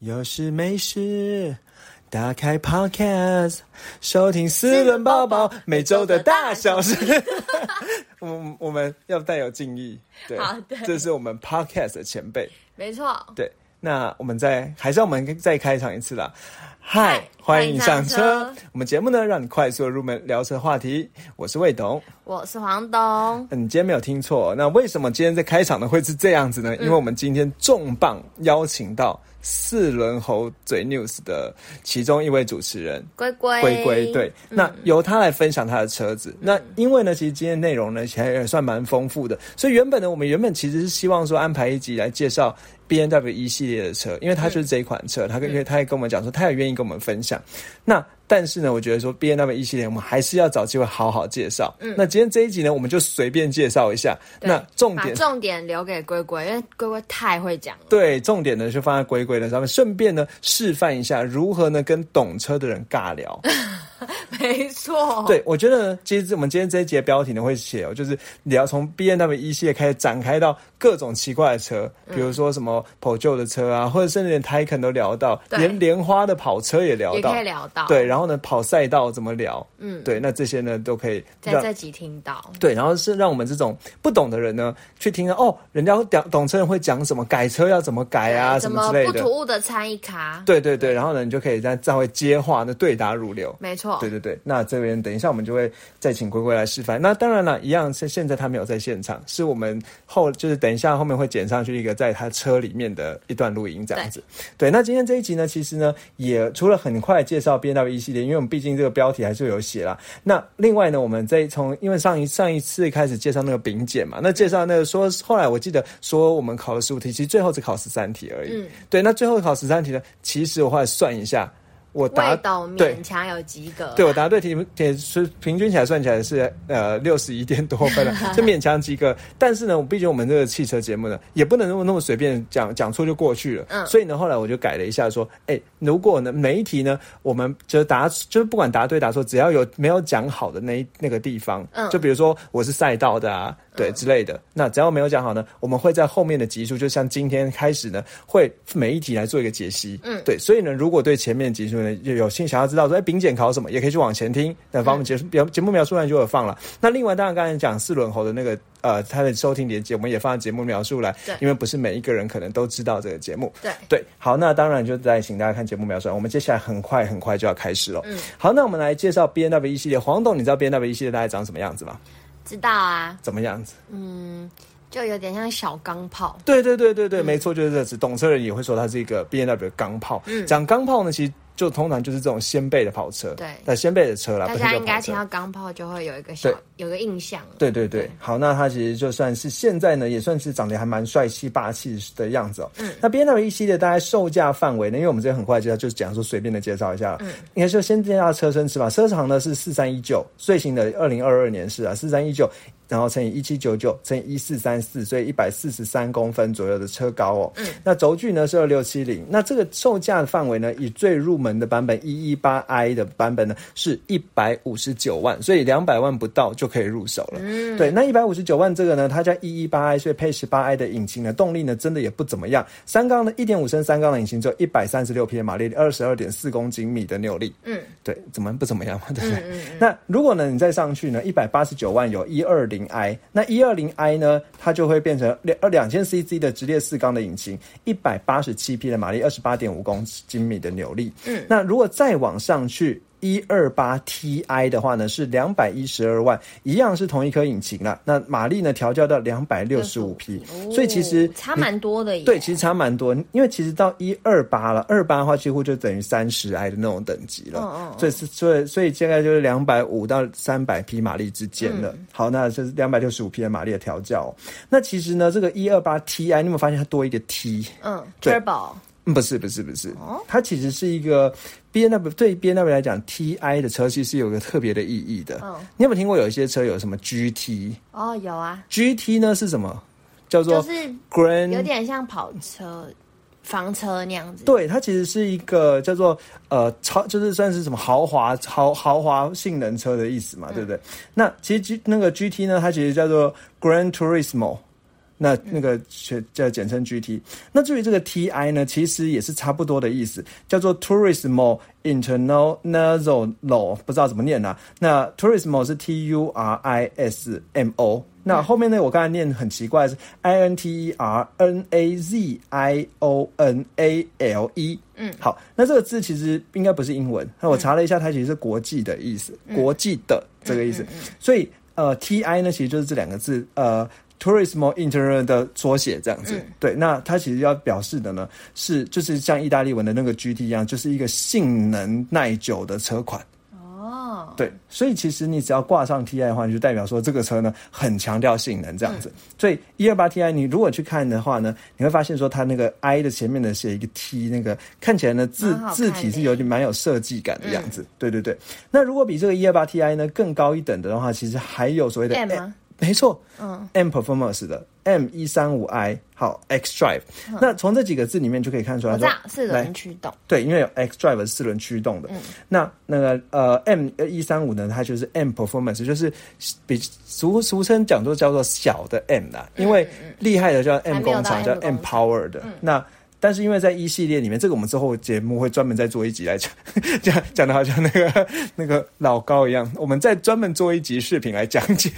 有事没事，打开 Podcast，收听四轮宝宝每周的大小事。我我们要带有敬意，对，好对这是我们 Podcast 的前辈。没错，对，那我们再还是要我们再开场一次啦。嗨嗨，欢迎上车。上车我们节目呢，让你快速地入门聊车话题。我是魏董。我是黄董。嗯，你今天没有听错。那为什么今天在开场呢会是这样子呢？因为我们今天重磅邀请到四轮猴嘴 news 的其中一位主持人。龟龟，龟龟对，那由他来分享他的车子。那因为呢，其实今天内容呢，其实也算蛮丰富的。所以原本呢，我们原本其实是希望说安排一集来介绍 B N W 一系列的车，因为他就是这一款车，他跟因为他也跟我们讲说，他也愿意跟我们分享。那但是呢，我觉得说 B N W 一系列，我们还是要找机会好好介绍。嗯，那今天这一集呢，我们就随便介绍一下。那重点重点留给龟龟，因为龟龟太会讲了。对，重点呢就放在龟龟的上面，顺便呢示范一下如何呢跟懂车的人尬聊。没错，对，我觉得呢其实我们今天这一节标题呢会写哦，就是聊从 B N W 一系列开始展开到各种奇怪的车，比如说什么跑旧的车啊，或者甚至连 Taycan 都聊到，连莲花的跑车也聊到也可以。聊到。对，然后呢，跑赛道怎么聊？嗯，对，那这些呢都可以让在这集听到。对，然后是让我们这种不懂的人呢，去听到哦，人家懂懂车人会讲什么，改车要怎么改啊，什么之类的。不突兀的参一卡？对对对，然后呢，你就可以在再会接话，那对答如流。没错。对对对，那这边等一下我们就会再请龟龟来示范。那当然了，一样是现在他没有在现场，是我们后就是等一下后面会剪上去一个在他车里面的一段录音这样子。对，那今天这一集呢，其实呢也除了很快介绍 B N W 一系列，因为我们毕竟这个标题还是有写啦。那另外呢，我们再从因为上一上一次开始介绍那个丙检嘛，那介绍那个说后来我记得说我们考了十五题，其实最后只考十三题而已。嗯对，那最后考十三题呢，其实我后来算一下。我答对勉强有及格。对我答对题目也是平均起来算起来是呃六十一点多分了，就勉强及格。但是呢，我毕竟我们这个汽车节目呢，也不能那么那么随便讲讲错就过去了。嗯所以呢，后来我就改了一下，说，哎，如果呢每一题呢，我们就答就是不管答对答错，只要有没有讲好的那一那个地方，嗯就比如说我是赛道的啊，对、之类的，那只要没有讲好呢，我们会在后面的集数，就像今天开始呢，会每一题来做一个解析。嗯，对，所以呢，如果对前面集数呢有有兴想要知道说，哎，丙检考什么，也可以去往前听，那方面节节节目描述栏就有放了。那另外，当然刚才讲四轮猴的那个呃，它的收听连接，我们也放在节目描述栏对，因为不是每一个人可能都知道这个节目。对对，好，那当然就再请大家看节目描述栏。我们接下来很快很快就要开始了。嗯，好，那我们来介绍 B N W 一系列。黄董，你知道 B N W 一系列大概长什么样子吗？知道啊，怎么样子？嗯就有点像小钢炮。对对对对对，没错，就是这词。懂车人也会说它是一个 B N W 的钢炮。嗯讲钢炮呢，其实就通常就是这种掀背的跑车，对那掀背的车啦，大家应该听。到钢炮就会有一个小对有个印象。对对对，好，那它其实就算是现在呢，也算是长得还蛮帅气霸气的样子哦。嗯，那 B N W 一系列大概售价范围呢，因为我们这边很快介绍，就是讲说随便的介绍一下了。嗯，应该就先介绍车身尺码，车长呢是四三一九，最新的二零二二年是啊，四三一九。然后乘以一七九九乘以一四三四，所以一百四十三公分左右的车高哦。嗯，那轴距呢是二六七零。那这个售价的范围呢，以最入门的版本一一八 i 的版本呢是一百五十九万，所以两百万不到就可以入手了。嗯，对，那一百五十九万这个呢，它叫一一八 i，所以配十八 i 的引擎呢，动力呢真的也不怎么样。三缸的一点五升三缸的引擎只有一百三十六匹马力，二十二点四公斤米的扭力。嗯，对，怎么不怎么样嘛，对不对？那如果呢你再上去呢，一百八十九万有一二零 i，那一二零 i 呢，它就会变成两二两千 cc 的直列四缸的引擎，一百八十七匹的马力，二十八点五公斤米的扭力。嗯，那如果再往上去。一二八 Ti 的话呢是两百一十二万，一样是同一颗引擎啦。那马力呢调教到两百六十五匹，所以其实哦差蛮多的耶。对，其实差蛮多，因为其实到一二八了，二八的话几乎就等于三十 i 的那种等级了。哦哦所以是所以所以现在就是两百五到三百匹马力之间了。嗯好，那这是两百六十五匹的马力的调教哦、那其实呢，这个一二八 Ti，你有没有发现它多一个 T？嗯对，Turbo 嗯不是不是不是，哦它其实是一个 B N W 对 B N W 来讲，Ti 的车系是有个特别的意义的。嗯你有没有听过有一些车有什么 GT？GT 哦，有啊，G T 呢是什么？叫做就是 Grand 有点像跑车、房车那样子。对，它其实是一个叫做呃超，就是算是什么豪华豪豪华性能车的意思嘛，对不对？那其实 G 那个 GT 呢，它其实叫做 Grand Turismo。那那个叫简称 GT。那至于这个 TI 呢，其实也是差不多的意思，叫做 Tourismo Internazionale，不知道怎么念啊。那 Tourismo 是 T U R I S M O。那后面呢，我刚才念很奇怪是 I N T E R N A Z I O N A L E。嗯，好，那这个字其实应该不是英文。那我查了一下，它其实是国际的意思，国际的这个意思。所以呃，T I 呢，其实就是这两个字，呃。Turismo Inter 的缩写这样子，对，那它其实要表示的呢，是就是像意大利文的那个 GT 一样，就是一个性能耐久的车款。哦，对，所以其实你只要挂上 TI 的话，就代表说这个车呢很强调性能这样子。所以一二八 TI 你如果去看的话呢，你会发现说它那个 I 的前面呢写一个 T，那个看起来呢字字体是有点蛮有设计感的样子。对对对，那如果比这个一二八 TI 呢更高一等的话，其实还有所谓的 M。没错，嗯，M Performance 的 M 一三五 I 好 X Drive，那从这几个字里面就可以看出来，说四轮驱动，对，因为有 X Drive 是四轮驱动的，嗯，那那个呃 M 一三五呢，它就是 M Performance，就是比俗俗称讲座叫做小的 M 啦，因为厉害的叫 M 工厂，叫 M Power 的，那。但是因为在一系列里面，这个我们之后节目会专门再做一集来讲，讲讲的好像那个那个老高一样，我们再专门做一集视频来讲解。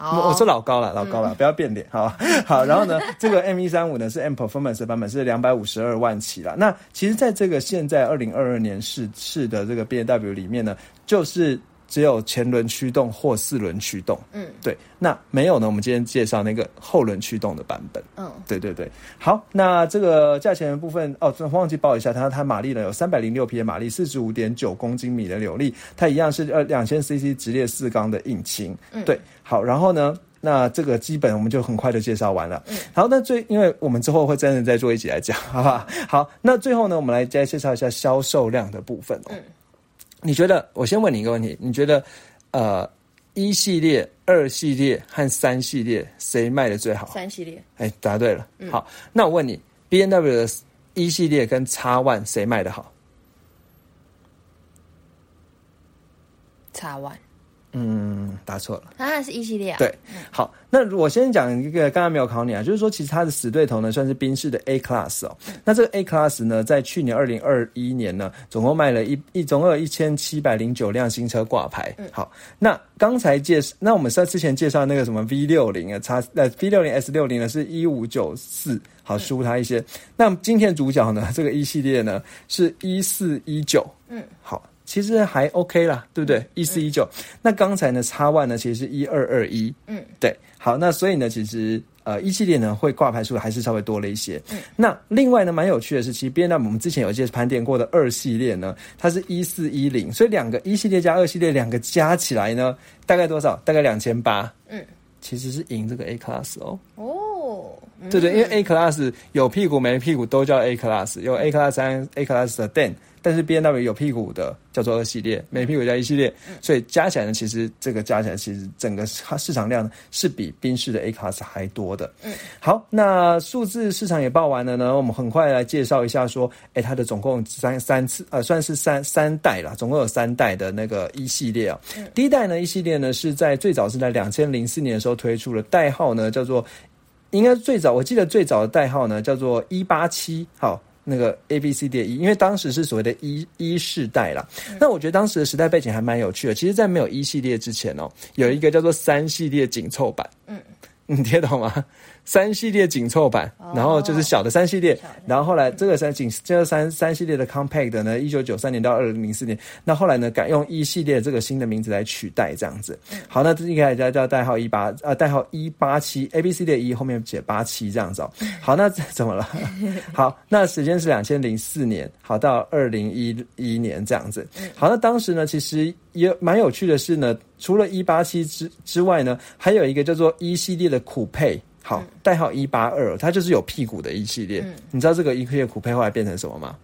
我是老高了，老高了，不要变脸，好 好。然后呢，这个 M 一三五呢是 M Performance 版本，是两百五十二万起了。那其实在这个现在二零二二年试试的这个 B N W 里面呢，就是。只有前轮驱动或四轮驱动，嗯，对，那没有呢。我们今天介绍那个后轮驱动的版本，嗯，对对对。好，那这个价钱的部分哦，忘记报一下，它它马力呢有三百零六匹的马力，四十五点九公斤米的扭力，它一样是呃两千 CC 直列四缸的引擎，嗯，对。好，然后呢，那这个基本我们就很快的介绍完了，嗯，好，那最因为我们之后会真的再做一集来讲，好不好？好，那最后呢，我们来再介绍一下销售量的部分，嗯。你觉得？我先问你一个问题，你觉得，呃，一系列、二系列和三系列谁卖的最好？三系列。哎，答对了。好，那我问你，B N W 的一系列跟叉 One 谁卖的好叉 One。嗯，答错了。当然是一系列啊。对，好，那我先讲一个，刚刚没有考你啊，就是说，其实它的死对头呢，算是宾士的 A Class 哦。那这个 A Class 呢，在去年二零二一年呢，总共卖了一一总共有一千七百零九辆新车挂牌。好，那刚才介绍，那我们在之前介绍那个什么 V 六零啊，叉呃 V 六零 S 六零呢，是一五九四，好输它一些。那今天主角呢，这个一系列呢，是一四一九。嗯，好。其实还 OK 啦，对不对？一四一九，那刚才呢，叉 One 呢，其实是一二二一，嗯，对，好，那所以呢，其实呃，一系列呢会挂牌数还是稍微多了一些。嗯，那另外呢，蛮有趣的是，其实 B N W 我们之前有一些盘点过的二系列呢，它是一四一零，所以两个一系列加二系列两个加起来呢，大概多少？大概两千八。嗯，其实是赢这个 A Class 哦。哦，对对，因为 A Class 有屁股没屁股都叫 A Class，有 A Class 三 A Class 的 Den。但是 B N W 有屁股的叫做二系列，没屁股叫一系列，所以加起来呢，其实这个加起来其实整个市场量是比宾士的 A Class 还多的。嗯，好，那数字市场也报完了呢，我们很快来介绍一下，说，哎，它的总共三三次，呃，算是三三代了，总共有三代的那个一系列啊。第一代呢，一系列呢是在最早是在两千零四年的时候推出了，代号呢叫做，应该最早我记得最早的代号呢叫做一八七，好。那个 A B C D E，因为当时是所谓的一一世代啦。那我觉得当时的时代背景还蛮有趣的。其实，在没有一系列之前哦，有一个叫做三系列紧凑版。嗯，你听懂吗？三系列紧凑版，然后就是小的三系列，然后后来这个三紧这个三三系列的 compact 呢，一九九三年到二零零四年，那后来呢改用一系列这个新的名字来取代这样子。好，那这应该叫叫代号一八呃代号一八七 A B C 的一后面写八七这样子。好，那怎么了？好，那时间是两千零四年，好到二零一一年这样子。好，那当时呢其实也蛮有趣的是呢，除了一八七之之外呢，还有一个叫做一系列的酷配。好，代号一八二，它就是有屁股的一系列。你知道这个一系列酷配后来变成什么吗？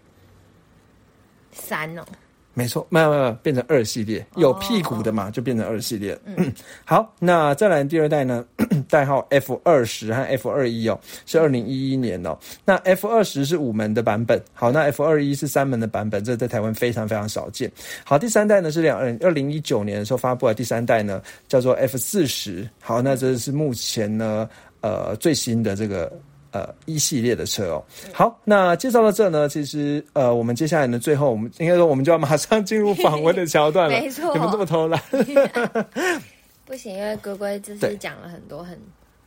三哦。没错，没有没有变成二系列，有屁股的嘛，就变成二系列。嗯，好，那再来第二代呢？代号 F 二十和 F 二一哦，是二零一一年哦。那 F 二十是五门的版本，好，那 F 二一是三门的版本，这在台湾非常非常少见。好，第三代呢是两二二零一九年的时候发布的第三代呢，叫做 F 四十。好，那这是目前呢。呃最新的这个。呃，一系列的车哦，好，那介绍到这呢，其实呃，我们接下来呢，最后我们应该说，我们就要马上进入访问的桥段了。没错，你们这么偷懒，不行，因为龟龟就是讲了很多很。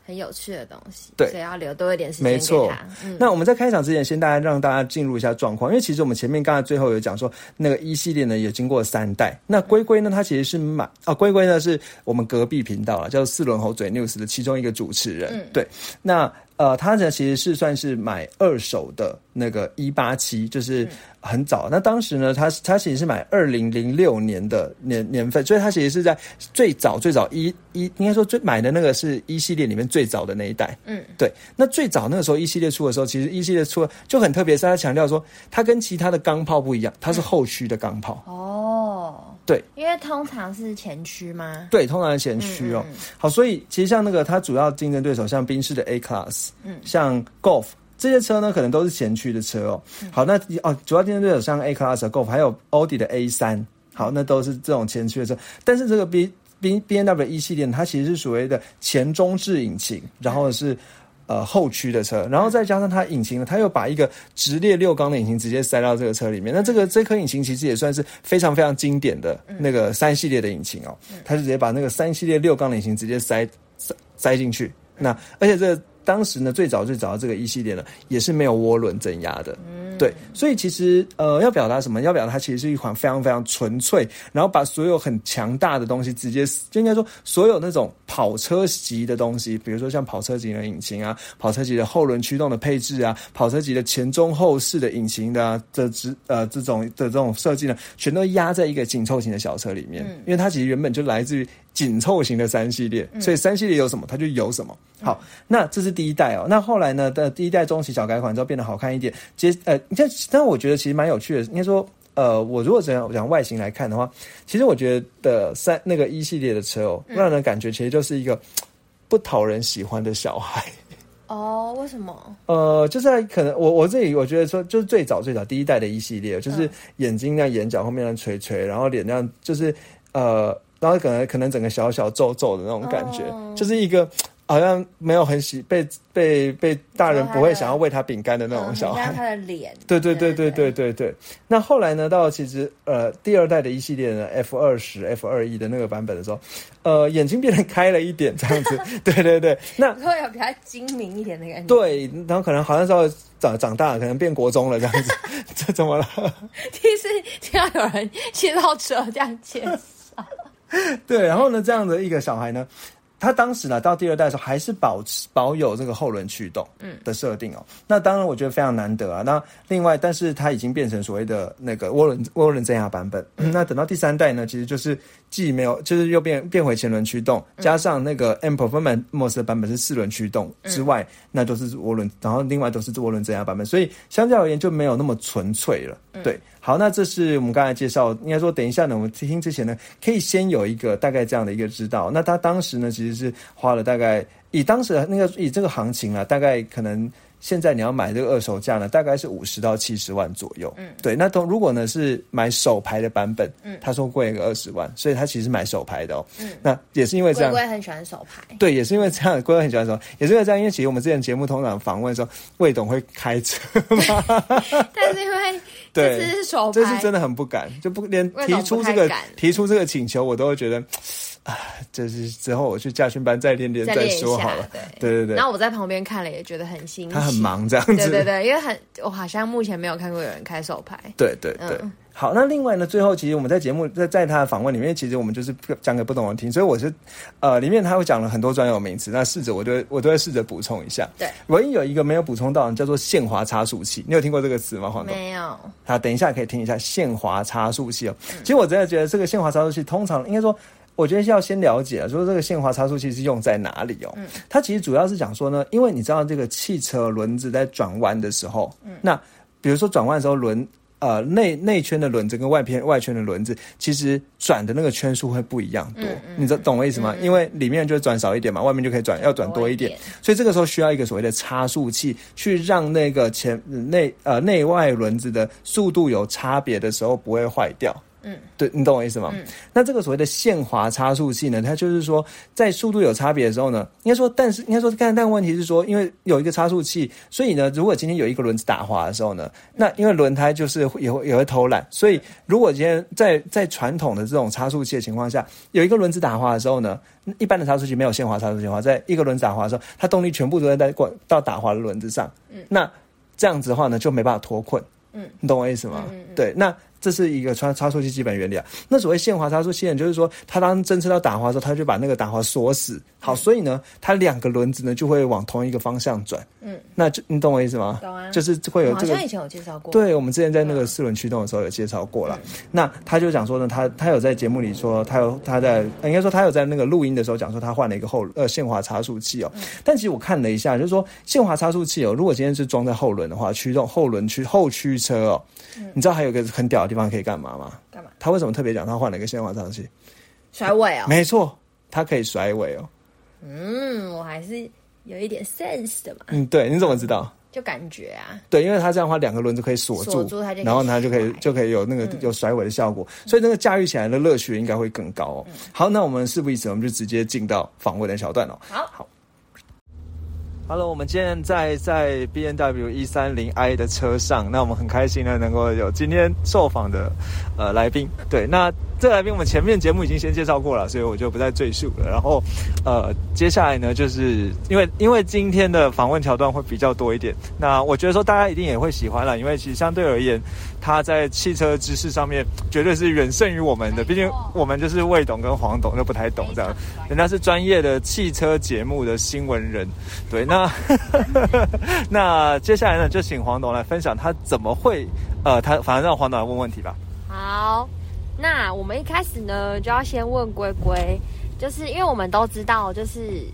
很有趣的东西，对，所以要留多一点时间没错，嗯，那我们在开场之前，先大家让大家进入一下状况，因为其实我们前面刚才最后有讲说，那个一系列呢也经过三代。那龟龟呢，它其实是买啊，龟龟呢是我们隔壁频道啊，叫四轮猴嘴 news 的其中一个主持人。嗯，对，那呃，他呢其实是算是买二手的那个一八七，就是。很早，那当时呢，他他其实是买二零零六年的年年份，所以他其实是在最早最早一一应该说最买的那个是一系列里面最早的那一代。嗯，对。那最早那个时候一系列出的时候，其实一系列出就很特别，是他强调说，它跟其他的钢炮不一样，它是后驱的钢炮。哦，对，因为通常是前驱吗？对，通常是前驱哦。好，所以其实像那个它主要竞争对手，像宾士的 A Class，嗯，像 Golf。这些车呢，可能都是前驱的车哦。好，那哦，主要竞争对手像 A Class、Golf，还有奥迪的 A 三，好，那都是这种前驱的车。但是这个 B B B N W 一系列，它其实是所谓的前中置引擎，然后是呃后驱的车，然后再加上它引擎呢，它又把一个直列六缸的引擎直接塞到这个车里面。那这个这颗引擎其实也算是非常非常经典的那个三系列的引擎哦，它是直接把那个三系列六缸的引擎直接塞塞塞进去。那而且这个。当时呢，最早最早的这个一系列呢，也是没有涡轮增压的，对，所以其实呃，要表达什么？要表达它其实是一款非常非常纯粹，然后把所有很强大的东西直接，就应该说所有那种跑车级的东西，比如说像跑车级的引擎啊，跑车级的后轮驱动的配置啊，跑车级的前中后视的引擎的这之呃这种的这种设计呢，全都压在一个紧凑型的小车里面，因为它其实原本就来自于。紧凑型的三系列，所以三系列有什么，它就有什么。好，那这是第一代哦。那后来呢的第一代中期小改款之后变得好看一点。接呃，你看，但我觉得其实蛮有趣的。应该说，呃，我如果讲讲外形来看的话，其实我觉得三那个一系列的车哦，让人感觉其实就是一个不讨人喜欢的小孩。哦，为什么？呃，就是可能我我自己我觉得说，就是最早最早第一代的一系列，就是眼睛那眼角后面那垂垂，然后脸那样，就是呃。然后可能可能整个小小皱皱的那种感觉，就是一个好像没有很喜被被被大人不会想要喂他饼干的那种小孩。他的脸。对对对对对对对。那后来呢？到其实呃第二代的一系列的，F 二十、F 二一的那个版本的时候，呃眼睛变得开了一点，这样子。对对对。那会有比较精明一点的感觉。对，然后可能好像稍微长长大了，可能变国中了这样子。这怎么了？第一次听到有人介绍车这样介绍。对，然后呢，这样的一个小孩呢，他当时呢到第二代的时候，还是保持保有这个后轮驱动的设定哦。那当然，我觉得非常难得啊。那另外，但是它已经变成所谓的那个涡轮涡轮增压版本。那等到第三代呢，其实就是既没有，就是又变变回前轮驱动，加上那个 M Performance 的版本是四轮驱动之外，那都是涡轮，然后另外都是涡轮增压版本，所以相较而言就没有那么纯粹了。对。好，那这是我们刚才介绍，应该说等一下呢，我们听之前呢，可以先有一个大概这样的一个知道。那他当时呢，其实是花了大概以当时那个以这个行情啊，大概可能。现在你要买这个二手价呢，大概是五十到七十万左右。嗯，对。那都如果呢是买手牌的版本，嗯，他说贵个二十万，所以他其实买手牌的哦。嗯，那也是因为这样。龟龟很喜欢手牌。对，也是因为这样，龟龟很喜欢手，也是因为这样。因为其实我们之前节目通常访问说，魏董会开车嘛？但是因为对，这是手牌，这是真的很不敢，就不连提出这个提出这个请求，我都会觉得。啊，就是之后我去驾训班再练练再说好了。对对对。然后我在旁边看了，也觉得很新奇。他很忙这样子。对对对，因为很我好像目前没有看过有人开手牌。对对对。好，那另外呢，最后其实我们在节目在在他的访问里面，其实我们就是讲给不懂的听，所以我是呃里面他会讲了很多专有名词，那试着我都我都会试着补充一下。对。唯一有一个没有补充到，叫做限滑差速器，你有听过这个词吗？黄总？没有。好，等一下可以听一下限滑差速器哦。其实我真的觉得这个限滑差速器通常应该说。我觉得要先了解啊，说这个限滑差速器是用在哪里哦？嗯，它其实主要是讲说呢，因为你知道这个汽车轮子在转弯的时候，嗯，那比如说转弯的时候，轮呃内内圈的轮子跟外片外圈的轮子，其实转的那个圈数会不一样多，你知懂我意思吗？因为里面就转少一点嘛，外面就可以转要转多一点，所以这个时候需要一个所谓的差速器，去让那个前内呃内外轮子的速度有差别的时候不会坏掉。嗯，对你懂我意思吗？嗯，那这个所谓的限滑差速器呢，它就是说在速度有差别的时候呢，应该说，但是应该说，但但问题是说，因为有一个差速器，所以呢，如果今天有一个轮子打滑的时候呢，那因为轮胎就是也会也会偷懒，所以如果今天在在传统的这种差速器的情况下，有一个轮子打滑的时候呢，一般的差速器没有限滑差速器的话，在一个轮子打滑的时候，它动力全部都在在过到打滑的轮子上，嗯，那这样子的话呢，就没办法脱困，嗯，你懂我意思吗？嗯，对，那。这是一个差差速器基本原理啊。那所谓限滑差速器，就是说，它当侦测到打滑的时候，它就把那个打滑锁死。好，所以呢，它两个轮子呢就会往同一个方向转。嗯，那就你懂我意思吗？懂啊。就是会有这个。好像以前有介绍过。对，我们之前在那个四轮驱动的时候有介绍过了。那他就讲说呢，他他有在节目里说，他有他在应该说他有在那个录音的时候讲说，他换了一个后呃限滑差速器哦。但其实我看了一下，就是说限滑差速器哦，如果今天是装在后轮的话，驱动后轮驱后驱车哦，你知道还有个很屌的地方可以干嘛吗？干嘛？他为什么特别讲他换了一个限滑差速器？甩尾哦。没错，它可以甩尾哦。嗯，我还是有一点 sense 的嘛。嗯，对，你怎么知道？就感觉啊。对，因为它这样的话，两个轮子可以锁住，然后它就可以就可以有那个有甩尾的效果，所以那个驾驭起来的乐趣应该会更高哦。好，那我们事不宜迟，我们就直接进到访问的小段哦。好，好。Hello，我们现在在 B N W 一三零 I 的车上，那我们很开心呢，能够有今天受访的呃来宾。对，那。这来宾我们前面节目已经先介绍过了，所以我就不再赘述了。然后，呃，接下来呢，就是因为因为今天的访问桥段会比较多一点，那我觉得说大家一定也会喜欢了，因为其实相对而言，他在汽车知识上面绝对是远胜于我们的，毕竟我们就是魏董跟黄董都不太懂这样，人家是专业的汽车节目的新闻人。对，那 那接下来呢，就请黄董来分享他怎么会，呃，他反正让黄董来问问题吧。好。那我们一开始呢，就要先问龟龟，就是因为我们都知道，就是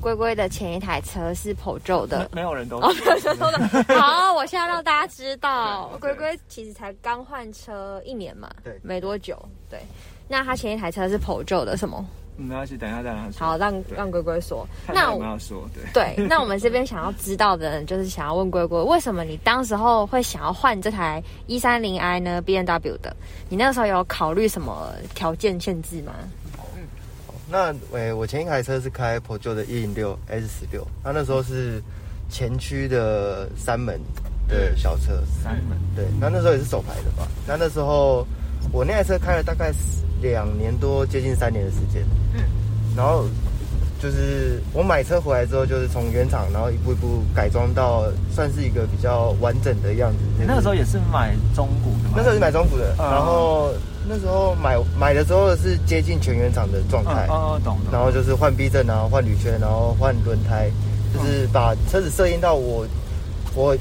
龟龟的前一台车是普旧的，没有人都哦，没有人都的。好，我现在让大家知道，龟龟其实才刚换车一年嘛，对，没多久，对。那他前一台车是普旧的，什么？没关系，等一下再让他说。好，让让龟龟说。那我要说，对对。那我们这边想要知道的人，就是想要问龟龟，为什么你当时候会想要换这台一三零 i 呢？B N W 的，你那个时候有考虑什么条件限制吗？嗯，那诶，我前一台车是开普旧的一零六 S 十六，那那时候是前驱的三门的小车，三门。对，那那时候也是手排的吧？那那时候我那台车开了大概两年多，接近三年的时间。嗯，然后就是我买车回来之后，就是从原厂，然后一步一步改装到算是一个比较完整的样子。那个时候也是买中古的吗，那时候是买中古的。然后那时候买买的时候是接近全原厂的状态。哦，懂。然后就是换避震啊，换铝圈，然后换轮胎，就是把车子设定到我我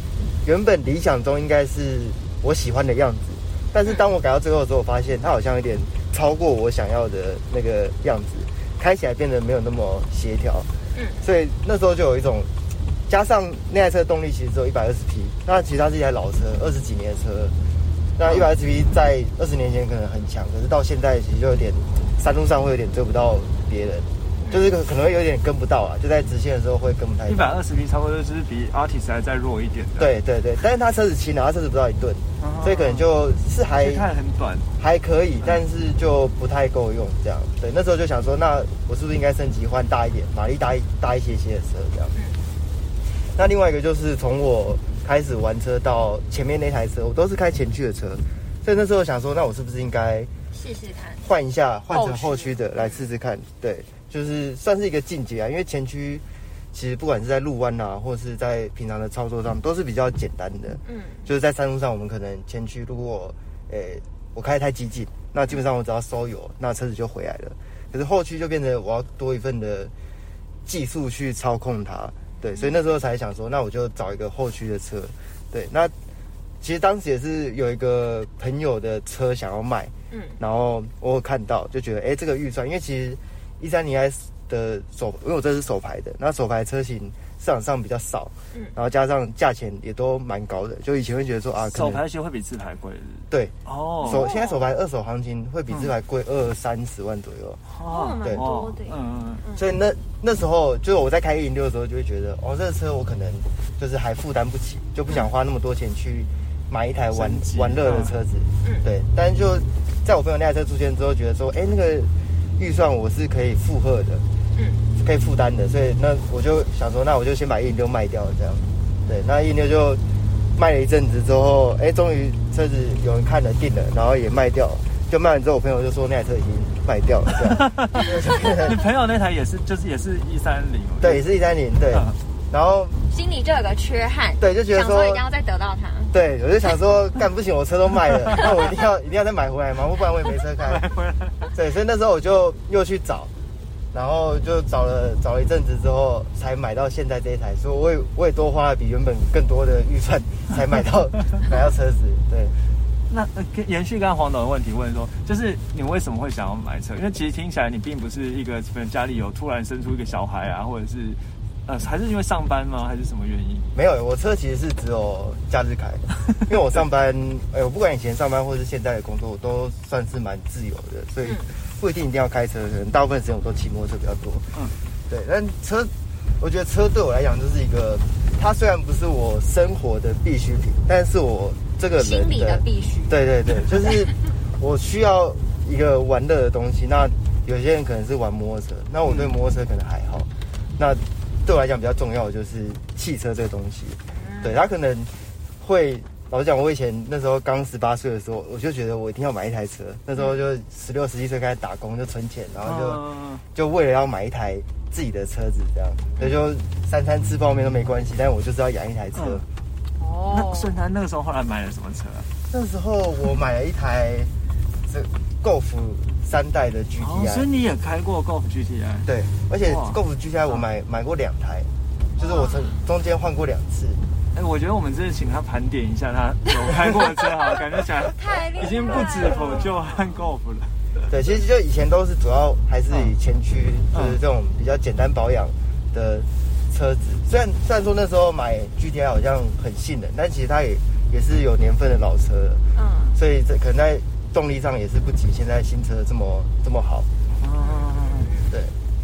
原本理想中应该是我喜欢的样子。但是当我改到最后的时候，我发现它好像有点。超过我想要的那个样子，开起来变得没有那么协调。嗯，所以那时候就有一种，加上那台车动力其实只有一百二十匹，那其实它是一台老车，二十几年的车。那一百二十匹在二十年前可能很强，可是到现在其实就有点山路上会有点追不到别人。就是可能会有点跟不到啊，就在直线的时候会跟不太。一百二十匹差不多就是比 Artis 还再弱一点的。对对对，但是他车子轻啊，它车子不到一吨，所以可能就是还看很短，还可以，但是就不太够用这样。对，那时候就想说，那我是不是应该升级换大一点、马力大一大一些些的车这样？那另外一个就是从我开始玩车到前面那台车，我都是开前驱的车，所以那时候想说，那我是不是应该试试看，换一下，换成后驱的来试试看？对。就是算是一个进阶啊，因为前驱其实不管是在路弯啊，或者是在平常的操作上，都是比较简单的。嗯，就是在山路上，我们可能前驱如果诶我开太激进，那基本上我只要收油，那车子就回来了。可是后驱就变成我要多一份的技术去操控它。对，所以那时候才想说，那我就找一个后驱的车。对，那其实当时也是有一个朋友的车想要卖，嗯，然后我有看到就觉得，哎，这个预算，因为其实。一三零 S 的手，因为我这是手牌的，那手牌车型市场上比较少，嗯，然后加上价钱也都蛮高的，就以前会觉得说啊，手牌其实会比自牌贵，对，哦，手现在手牌二手行情会比自牌贵二三十万左右，哦，对。多的，嗯嗯，所以那那时候就是我在开一零六的时候，就会觉得哦，这个车我可能就是还负担不起，就不想花那么多钱去买一台玩玩乐的车子，嗯，对，但是就在我朋友那台车出现之后，觉得说，哎，那个预算我是可以负荷的，嗯，可以负担的，所以那我就想说，那我就先把一六卖掉了，这样，对，那一六就卖了一阵子之后，哎，终于车子有人看了定了，然后也卖掉了，就卖完之后，我朋友就说那台车已经卖掉了，你朋友那台也是，就是也是一三零，对，也是一三零，对。然后心里就有个缺憾，对，就觉得说一定要再得到它。对，我就想说，干不行，我车都卖了，那我一定要一定要再买回来嘛，不然我也没车开。对，所以那时候我就又去找，然后就找了找了一阵子之后，才买到现在这一台。所以我也我也多花了比原本更多的预算，才买到 买到车子。对，那延续刚刚黄董的问题，问说，就是你为什么会想要买车？因为其实听起来你并不是一个可能家里有突然生出一个小孩啊，或者是。呃，还是因为上班吗？还是什么原因？没有，我车其实是只有假日开，因为我上班，哎，我不管以前上班或是现在的工作，我都算是蛮自由的，所以不一定一定要开车，可能大部分时间我都骑摩托车比较多。嗯，对，但车，我觉得车对我来讲就是一个，它虽然不是我生活的必需品，但是我这个人的必须。对对对，就是我需要一个玩乐的东西。那有些人可能是玩摩托车，那我对摩托车可能还好。那对我来讲比较重要的就是汽车这个东西，对它可能会老实讲，我以前那时候刚十八岁的时候，我就觉得我一定要买一台车。那时候就十六、十七岁开始打工，就存钱，然后就就为了要买一台自己的车子，这样，所以就三餐吃泡面都没关系，但是我就是要养一台车。哦，那顺他那个时候后来买了什么车？那时候我买了一台这 Golf。三代的 GTI，所以你也开过 Golf GTI？对，而且 Golf GTI 我买买过两台，就是我从中间换过两次。哎，我觉得我们真的请他盘点一下他有开过的车哈，感觉起来已经不止普就和 Golf 了。对，其实就以前都是主要还是以前驱，就是这种比较简单保养的车子。虽然虽然说那时候买 GTI 好像很性能，但其实它也也是有年份的老车了。嗯，所以这可能在。动力上也是不及现在新车这么这么好。嗯，对。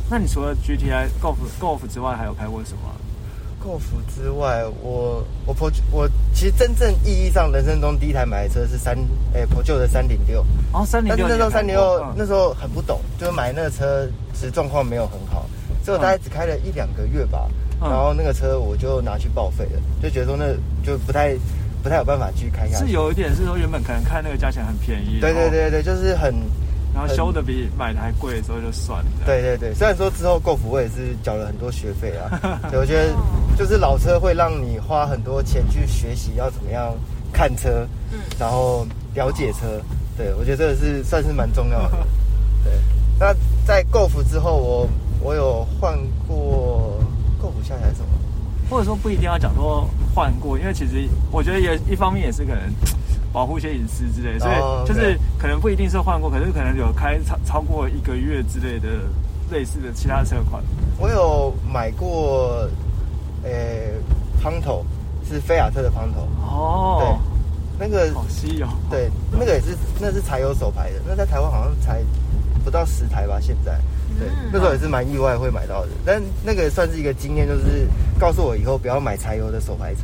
那你除了 GTI Golf Golf 之外，还有开过什么？Golf 之外，我我婆我其实真正意义上人生中第一台买的车是三哎破旧的三零六。哦，三零六。但是那时候三零六那时候很不懂，就是买那个车其实状况没有很好，所以我大概只开了一两个月吧，然后那个车我就拿去报废了，就觉得说那就不太。不太有办法继续开下，是有一点是说原本可能开那个价钱很便宜，对对对对，就是很，然后修的比买的还贵的时候就算了。对对对，虽然说之后购服我也是缴了很多学费啊，我觉得就是老车会让你花很多钱去学习要怎么样看车，嗯，然后了解车，对我觉得这个是算是蛮重要的。对，那在购服之后，我我有换过购服下台什么？或者说不一定要讲说换过，因为其实我觉得也一方面也是可能保护一些隐私之类，所以就是可能不一定是换过，可是可能有开超超过一个月之类的类似的其他车款。我有买过，呃，方头是菲亚特的方头。哦，对，那个好稀有，对，那个也是那是柴油手牌的，那在台湾好像才不到十台吧，现在。对，那时候也是蛮意外会买到的，但那个算是一个经验，就是告诉我以后不要买柴油的手排车，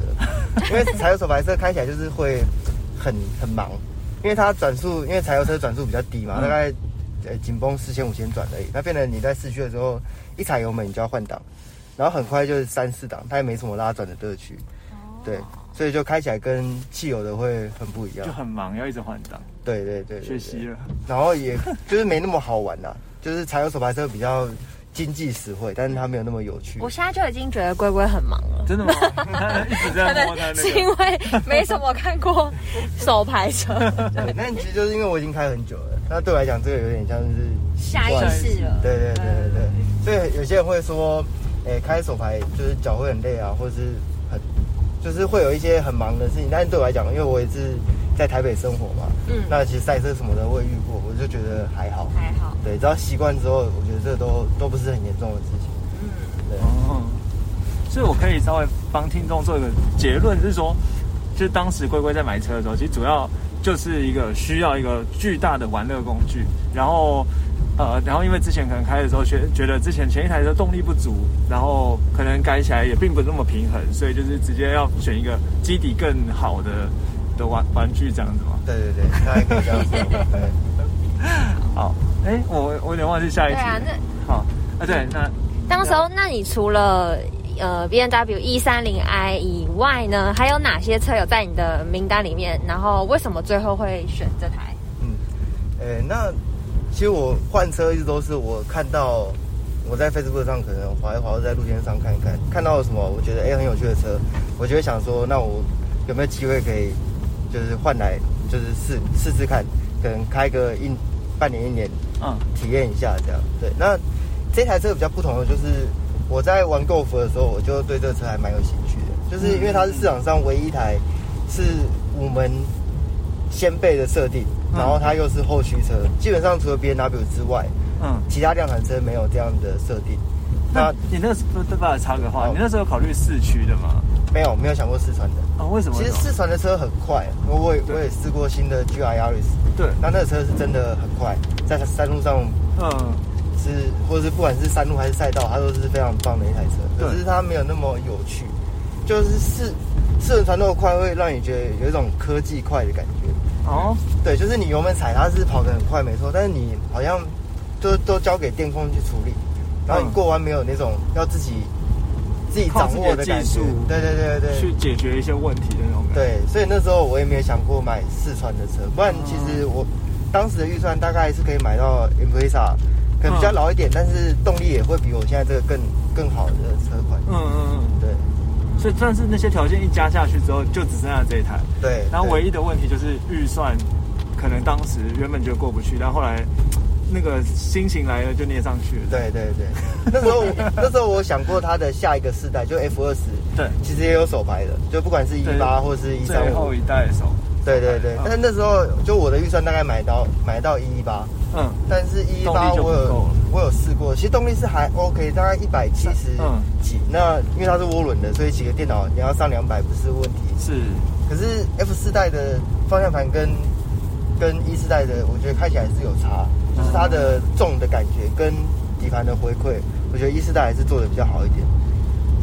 因为柴油手排车开起来就是会很很忙，因为它转速，因为柴油车转速比较低嘛，大概呃紧绷四千五千转而已，那变成你在市区的时候一踩油门你就要换挡，然后很快就是三四档，它也没什么拉转的乐趣，对，所以就开起来跟汽油的会很不一样，就很忙，要一直换挡，对对对，学习了，然后也就是没那么好玩呐。就是柴油手排车比较经济实惠，但是它没有那么有趣。我现在就已经觉得龟龟很忙了，真的吗？一直在摸它，是因为没什么看过手排车。那其实就是因为我已经开很久了，那对我来讲，这个有点像是下意识了。对对对对对，所以有些人会说，诶，开手排就是脚会很累啊，或者是很，就是会有一些很忙的事情。但是对我来讲，因为我也是。在台北生活嘛，嗯，那其实赛车什么的我也遇过，我就觉得还好，还好，对，只要习惯之后，我觉得这都都不是很严重的事情，嗯，对，哦，所以我可以稍微帮听众做一个结论，是说，就是当时龟龟在买车的时候，其实主要就是一个需要一个巨大的玩乐工具，然后，呃，然后因为之前可能开的时候觉觉得之前前一台车动力不足，然后可能改起来也并不那么平衡，所以就是直接要选一个基底更好的。玩玩具这样子吗？对对对，大概可以这样子。好，哎，我我有点忘记下一题。对啊，那好啊，对，那当时候，那你除了呃 B N W 一三零 i 以外呢，还有哪些车有在你的名单里面？然后为什么最后会选这台？嗯，诶，那其实我换车一直都是我看到我在 Facebook 上可能滑一滑，或在路线上看一看，看到什么我觉得诶很有趣的车，我就会想说，那我有没有机会可以就是换来就是试试试看，可能开个一半年一年，嗯，体验一下这样。对，那这台车比较不同的就是我在玩 Golf 的时候，我就对这个车还蛮有兴趣的，就是因为它是市场上唯一一台是五门掀背的设定，嗯然后它又是后驱车，基本上除了 B N W 之外，嗯，其他量产车没有这样的设定。那那你那时候对吧？插个话，你那时候有考虑四驱的吗？没有没有想过四川的。啊，为什么？其实四川的车很快，我我也我也试过新的 G R Yaris，对，那那个车是真的很快，在山路上嗯，是，或者是不管是山路还是赛道，它都是非常棒的一台车。对可是它没有那么有趣，就是四四轮传动的快会让你觉得有一种科技快的感觉。哦，对，就是你油门踩它是跑得很快没错，但是你好像都都交给电控去处理，然后你嗯过弯没有那种要自己自己掌握的技术。对对对对去解决一些问题的那种感觉。对，所以那时候我也没有想过买四川的车，不然其实我当时的预算大概是可以买到 Impreza，可能比较老一点，但是动力也会比我现在这个更更好的车款。嗯嗯嗯，对所以但是那些条件一加下去之后，就只剩下这一台。对，然后唯一一的问题就是预算，可能当时原本觉得过不去，但后来那个心情来了就捏上去了。对对对，那时候 那时候我想过它的下一个世代就 F 二十，对，其实也有手排的，就不管是一对八或是一三五最后一，代手。对对对嗯。但是那时候就我的预算大概买到买到一一八，嗯，但是一一八我有我有试过，其实动力是还 OK，大概一百七十嗯几。那因为它是涡轮的，所以几个电脑你要上两百不是问题。是，可是 F 四代的方向盘跟跟一四代的，我觉得开起来是有差，就是它的重的感觉跟底盘的回馈，我觉得一四代还是做的比较好一点。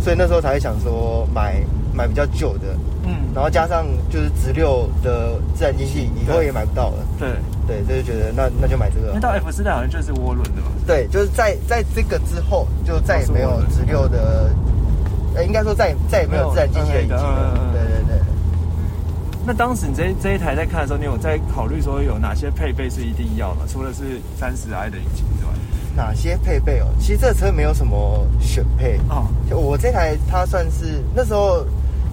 所以那时候才会想说买买比较旧的，嗯，然后加上就是直六的自然进气，以后也买不到了。对，对，所以就觉得那那就买这个因为。到 F 四代好像就是涡轮的嘛。对，就是在在这个之后，就再也没有直六的，呃，应该说再再也没有自然进气的引擎了对对。那当时你这这一台在看的时候，你有在考虑说有哪些配备是一定要的？除了是三十 i 的引擎之外，哪些配备哦？其实这车没有什么选配哦，就我这台它算是那时候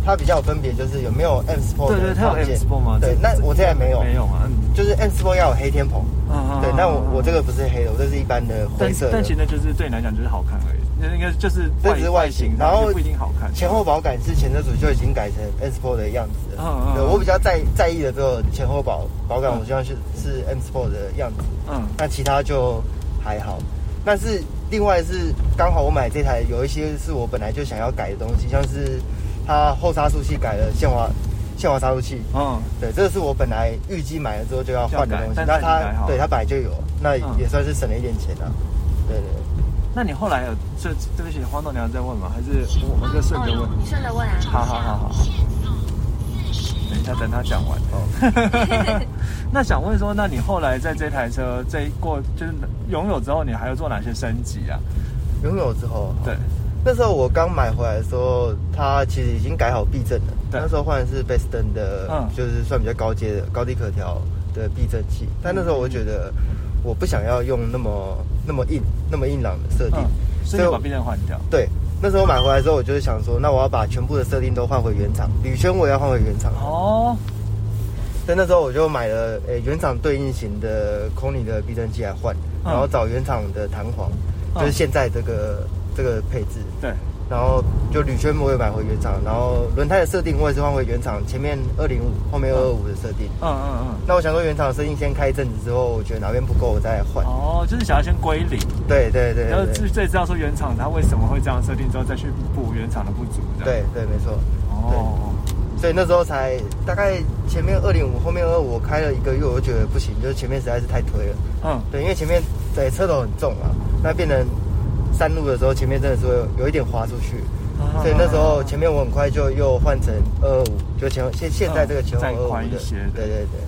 它比较有分别，就是有没有 M Sport 对对，它有的套 M 件 Sport 吗？对，那我这台没有，没有嘛，嗯，就是 M Sport 要有黑天棚。嗯对，那我我这个不是黑的，我这是一般的灰色的但。其实那就是对你来讲就是好看而已，那应该就是这只是外形，然后不一定好看。前后保感是前车主就已经改成 M Sport 的样子了。嗯嗯我比较在在意的只有前后保保感，嗯我希望是是 M Sport 的样子。嗯那其他就还好。但是另外是刚好我买这台有一些是我本来就想要改的东西，像是它后差速器改了限滑限滑差速器，嗯，对，这个是我本来预计买了之后就要换的东西，那它对它本来就有，那嗯也算是省了一点钱啊。对对对，那你后来有这对不起，黄董你要再问吗？还是我们就顺着问？你顺着问啊。好好好好好。等一下，等他讲完。哦，那想问说，那你后来在这台车这一过就是拥有之后，你还有做哪些升级啊？拥有之后，对，那时候我刚买回来的时候，它其实已经改好避震了。对那时候换的是 Beston 的，嗯就是算比较高阶的高低可调的避震器。但那时候我觉得我不想要用那么那么硬、那么硬朗的设定，嗯，所以我把避震换掉。对。那时候买回来之后，我就是想说，那我要把全部的设定都换回原厂，铝圈我也要换回原厂。哦，所以那时候我就买了诶、原厂对应型的空尼的避震器来换，嗯然后找原厂的弹簧，嗯就是现在这个这个配置。对，然后就铝圈我也买回原厂，然后轮胎的设定我也是换回原厂，前面二零五，后面二二五的设定。嗯嗯嗯。那我想说原厂的设定先开一阵子之后，我觉得哪边不够我再来换。哦，就是想要先归零，对对对然后最最知道说原厂它为什么会这样设定之后，再去补原厂的不足。对对，没错。哦，所以那时候才大概前面二零五，后面二五，我开了一个月，我就觉得不行，就是前面实在是太推了。嗯，对，因为前面对车头很重啊，那变成山路的时候，前面真的是会有有一点滑出去。嗯所以那时候前面我很快就又换成二二五，就前现现在这个前后再宽一些的对对对。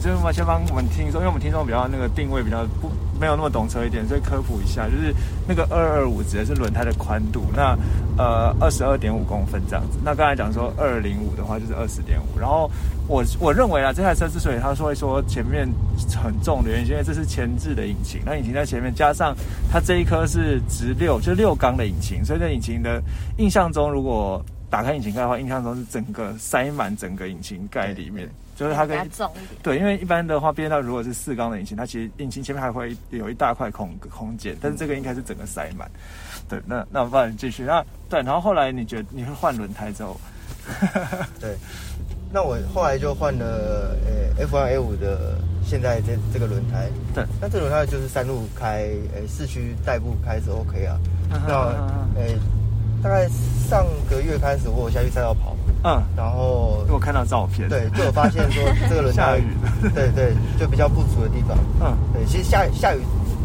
就是我先帮我们听说，因为我们听众比较那个定位比较不没有那么懂车一点，所以科普一下，就是那个二二五指的是轮胎的宽度，那呃二十二点五公分这样子。那刚才讲说二零五的话就是二十点五，然后我我认为啊，这台车之所以他说会说前面很重的原因，因为这是前置的引擎，那引擎在前面，加上它这一颗是直六，就六缸的引擎，所以这引擎的印象中，如果打开引擎盖的话，印象中是整个塞满整个引擎盖里面。就是它跟对，因为一般的话，变道如果是四缸的引擎，它其实引擎前面还会有一大块空空间，但是这个应该是整个塞满。对，那那我帮你继续。那对，然后后来你觉得你会换轮胎之后，对，那我后来就换了呃 F1 A5 的现在这这个轮胎。对，那这轮胎就是山路开，呃市区代步开是 OK 啊。那呃大概上个月开始我下去赛道跑。嗯，然后我看到照片，对，就有发现说这个轮胎 下雨，对对，就比较不足的地方。嗯，对，其实下下雨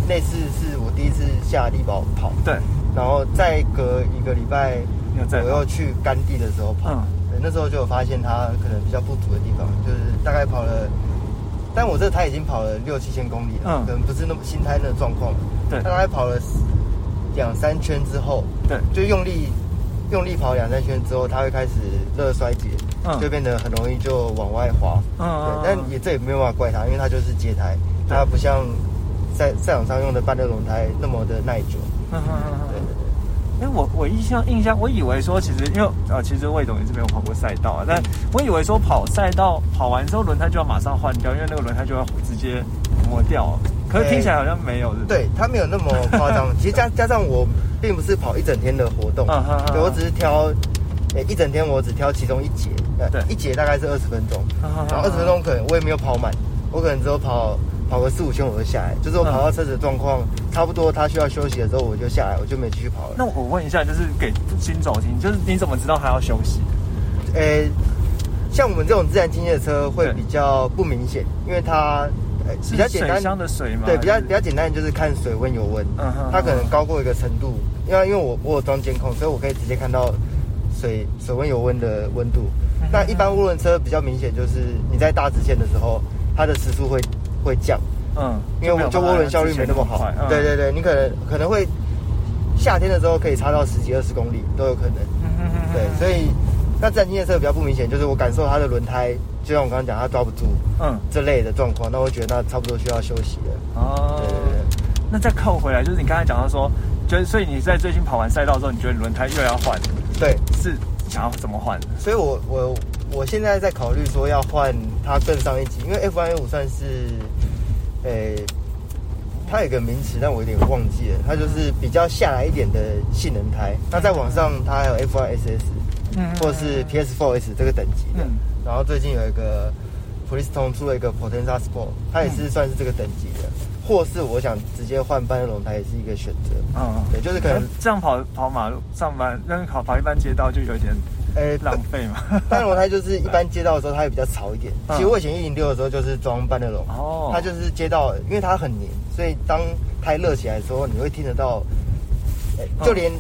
那次是我第一次下地宝跑，对，然后再隔一个礼拜，我又去干地的时候跑，对，那时候就有发现它可能比较不足的地方，就是大概跑了，但我这胎已经跑了六七千公里了，可能不是那么新胎的状况，对，大概跑了两三圈之后，对，就用力。用力跑两三圈之后，它会开始热衰竭，就变得很容易就往外滑。嗯，对但也这也没有办法怪它，因为它就是接胎，它不像在赛场上用的半热轮胎那么的耐久。嗯嗯嗯对哎，我我印象印象，我以为说其实因为呃，其实魏总也是没有跑过赛道啊，但我以为说跑赛道跑完之后轮胎就要马上换掉，因为那个轮胎就要直接磨掉。可是听起来好像没有，对，它没有那么夸张。其实加加上我并不是跑一整天的活动，对我只是挑，诶，一整天我只挑其中一节，对，一节大概是二十分钟，然后二十分钟可能我也没有跑满，我可能只有跑跑个四五圈我就下来，就是我跑到车子状况差不多，他需要休息的时候我就下来，我就没继续跑了。那我问一下，就是给新手听，就是你怎么知道他要休息？诶，像我们这种自然进气的车会比较不明显，因为它。比较简单的水吗？对，比较比较简单，就是看水温油温，它可能高过一个程度。因为因为我我有装监控，所以我可以直接看到水水温油温的温度。那一般涡轮车比较明显，就是你在大直线的时候，它的时速会会降。嗯，因为我就涡轮效率没那么好。对对对，你可能可能会夏天的时候可以差到十几二十公里都有可能。对，所以那自然进气车比较不明显，就是我感受它的轮胎。就像我刚刚讲，它抓不住，嗯，这类的状况，那我觉得那差不多需要休息了。哦，对对对。那再扣回来，就是你刚才讲到说，就是所以你在最近跑完赛道之后，你觉得轮胎又要换？对，是想要怎么换？所以我我我现在在考虑说要换它更上一级，因为 F1 A 五算是，诶，它有个名词，但我有点忘记了，它就是比较下来一点的性能胎。那在网上它还有 F1 SS，嗯，或者是 PS4S 这个等级的。然后最近有一个 p i e t o n 出了一个 Potenza Sport，它也是算是这个等级的，或是我想直接换半热轮胎也是一个选择。嗯，对，就是可能这样跑跑马路上班，跟跑跑一般街道就有点诶浪费嘛。半热轮胎就是一般街道的时候它也比较潮一点。其实我以前一零六的时候就是装半热笼，哦，它就是街道，因为它很黏，所以当胎热起来的时候，你会听得到，就连。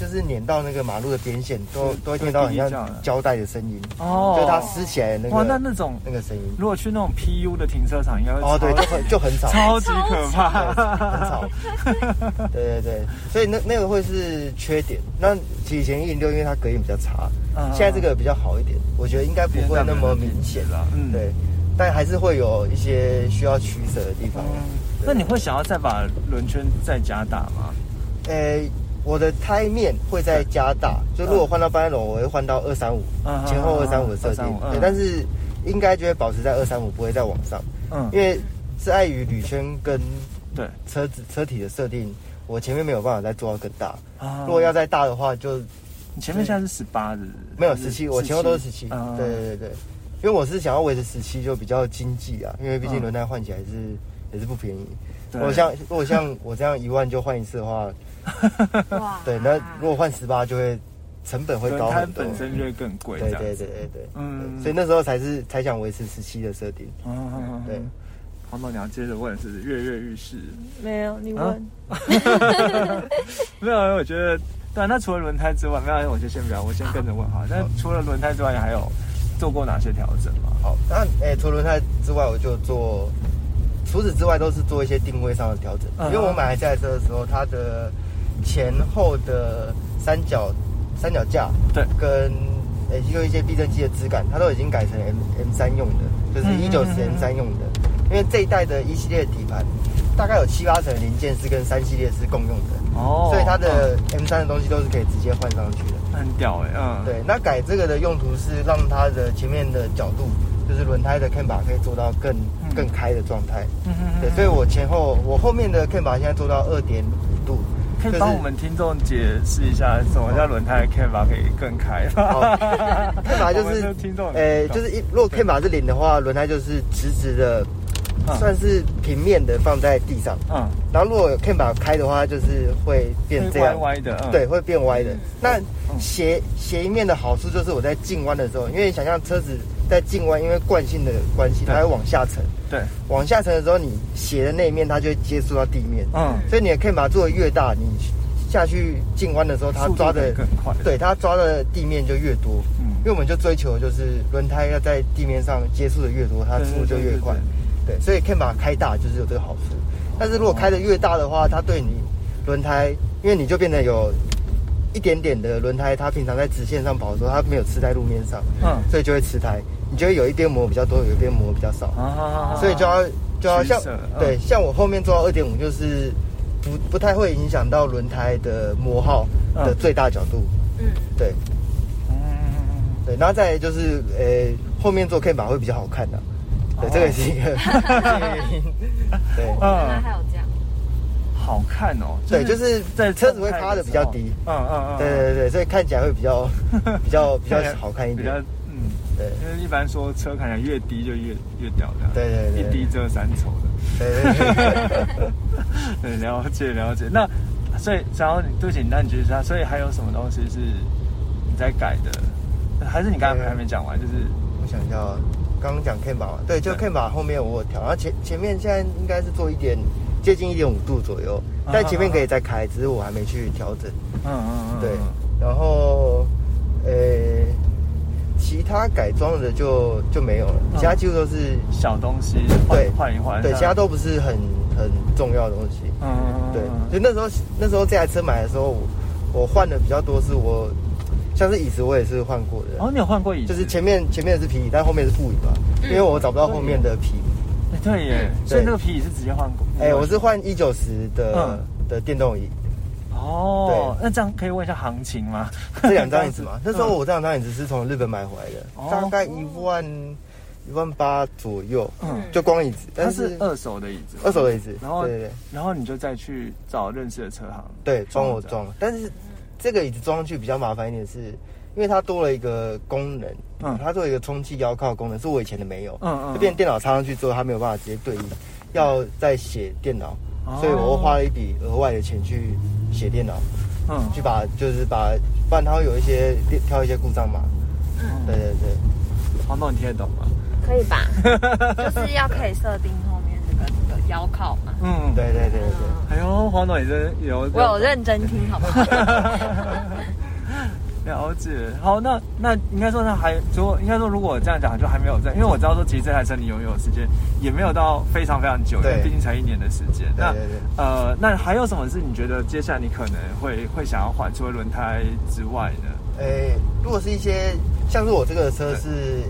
就是碾到那个马路的边线，都都会听到很像胶带的声音哦，就它撕起来的那个哇，那那种那个声音，如果去那种 PU 的停车场，应该会哦，对，就很就很吵，超级可怕，很吵。对对对，所以那那个会是缺点。那以前一零六因为它隔音比较差，现在这个比较好一点，我觉得应该不会那么明显了。嗯，对，但还是会有一些需要取舍的地方。那你会想要再把轮圈再加大吗？诶。我的胎面会再加大，就如果换到半龙，我会换到二三五，前后二三五的设定。对，但是应该就会保持在二三五，不会再往上。嗯，因为是碍于铝圈跟对车子车体的设定，我前面没有办法再做到更大。啊，如果要再大的话，就你前面现在是十八的，没有十七，我前后都是十七。对对对对，因为我是想要维持十七，就比较经济啊，因为毕竟轮胎换起来是也是不便宜。我像如果像我这样一万就换一次的话。哇，对，那如果换十八，就会成本会高很多，本身就会更贵。对对对对对，嗯，所以那时候才是才想维持十七的设定。嗯对，黄总，你要接着问是跃跃欲试？没有，你问。没有，我觉得对。那除了轮胎之外，没有，我就先不要，我先跟着问哈。那除了轮胎之外，还有做过哪些调整吗？好，那诶，除了轮胎之外，我就做，除此之外都是做一些定位上的调整。嗯因为我买这台车的时候，它的前后的三角三脚架，对。跟诶就一些避震器的质感，它都已经改成 M M 三用的，就是嗯一九十 M 三用的。因为这一代的一系列底盘，大概有七八成的零件是跟三系列是共用的，哦所以它的 M 三的东西都是可以直接换上去的。嗯很屌哎，嗯，对，那改这个的用途是让它的前面的角度，就是轮胎的 can 把可以做到更嗯。更开的状态。嗯嗯对，所以我前后我后面的 can 把现在做到二点五度，可帮我们听众解释一下什么叫轮胎的 can 把可以更开吗？can 把 就是听众，呃，就是一如果 can 把是零的话，轮胎就是直直的，嗯算是平面的放在地上。嗯，然后如果有 can 把开的话，就是会变这样。歪歪的，嗯，对，会变歪的。那嗯斜斜一面的好处就是我在进弯的时候，因为你想象车子在进弯，因为惯性的关系，它会往下沉。对，往下沉的时候，你斜的那一面它就会接触到地面。嗯，所以你的 K 把做的越大，你下去进弯的时候，它抓的可以更快对它抓的地面就越多。嗯因为我们就追求就是轮胎要在地面上接触的越多，它对速度就越快。对，所以 K 把开大就是有这个好处。但是如果开的越大的话，它对你轮胎，因为你就变得有一点点的轮胎，它平常在直线上跑的时候，它没有吃在路面上，嗯。所以就会吃胎。你就会有一边磨比较多，有一边磨比较少。啊所以就要就要像嗯。对，像我后面做到二点五，就是不不太会影响到轮胎的磨耗的嗯最大角度。嗯，对。嗯。对，然后再就是呃后面做 K 把会比较好看的、对，哦。这个也是一个 原因。对。嗯。还有这样，好看哦，对，就是在车子会趴的比较低。嗯嗯嗯，对对对，所以看起来会比较 比较比较好看一比较点。嗯，对因为一般说车看起来越低就越越屌的，对对对一低遮三丑的。对对对。对，了解了解。那所以，然后你对不起，那你觉得他，所以还有什么东西是你在改的？还是你刚才还没讲完？就是我想一下哦，刚刚讲嘛，对，就把后面我有调，然后前前面现在应该是做一点接近一点五度左右，但前面可以再开，只是我还没去调整。嗯嗯嗯，对，然后呃，其他改装的就就没有了，嗯其他几乎都是小东西换对换一换，对，其他都不是很很重要的东西。嗯嗯嗯，对，嗯就那时候那时候这台车买的时候，我我换的比较多，是我像是椅子我也是换过的。哦，你有换过椅子？就是前面前面是皮椅，但后面是布椅嘛，因为我找不到后面的皮。哎对耶，所以那个皮椅是直接换过？哎、我是换一九十的、嗯的电动椅，哦，对那这样可以问一下行情吗？这两张椅子嘛。那时候嗯我这两张椅子是从日本买回来的，哦大概一万一万八左右，嗯就光椅子，它但是是二手的椅子，二手的椅子，然后对对对然后你就再去找认识的车行，对，装我装。但是这个椅子装上去比较麻烦一点是，因为它多了一个功能，嗯它做一个充气腰靠功能，是我以前的没有，嗯嗯就变电脑插上去之后，它没有办法直接对应，要再写电脑，哦所以我花了一笔额外的钱去写电脑，嗯，去把就是把，不然它会有一些挑一些故障码。嗯，对对对，黄总你听得懂吗？可以吧？就是要可以设定后面这个这个腰靠嘛。嗯，对对对对哎呦，黄总也真有，我有认真听，好不好？了解。好，那那应该说，那还如果应该说，如果这样讲，就还没有在，因为我知道说，其实这台车你拥有的时间也没有到非常非常久，因为对毕竟才一年的时间。那对对呃，那还有什么是你觉得接下来你可能会会想要换，除了轮胎之外呢？诶，如果是一些像是我这个车是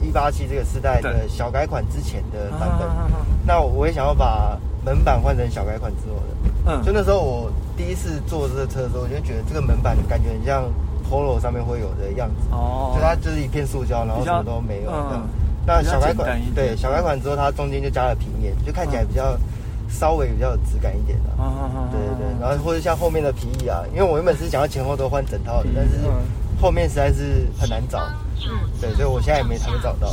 一八七这个世代的小改款之前的版本，啊那我也想要把门板换成小改款之后的。嗯就那时候我第一次坐这个车的时候，我就觉得这个门板感觉很像 Polo 上面会有的样子，哦。就它就是一片塑胶，然后什么都没有嗯。那小改款对小改款之后，它中间就加了平面，就看起来比较稍微比较有质感一点的。嗯嗯嗯对对对，然后或者像后面的皮椅啊，因为我原本是想要前后都换整套的，但是嗯。后面实在是很难找，对，所以我现在也没还没找到。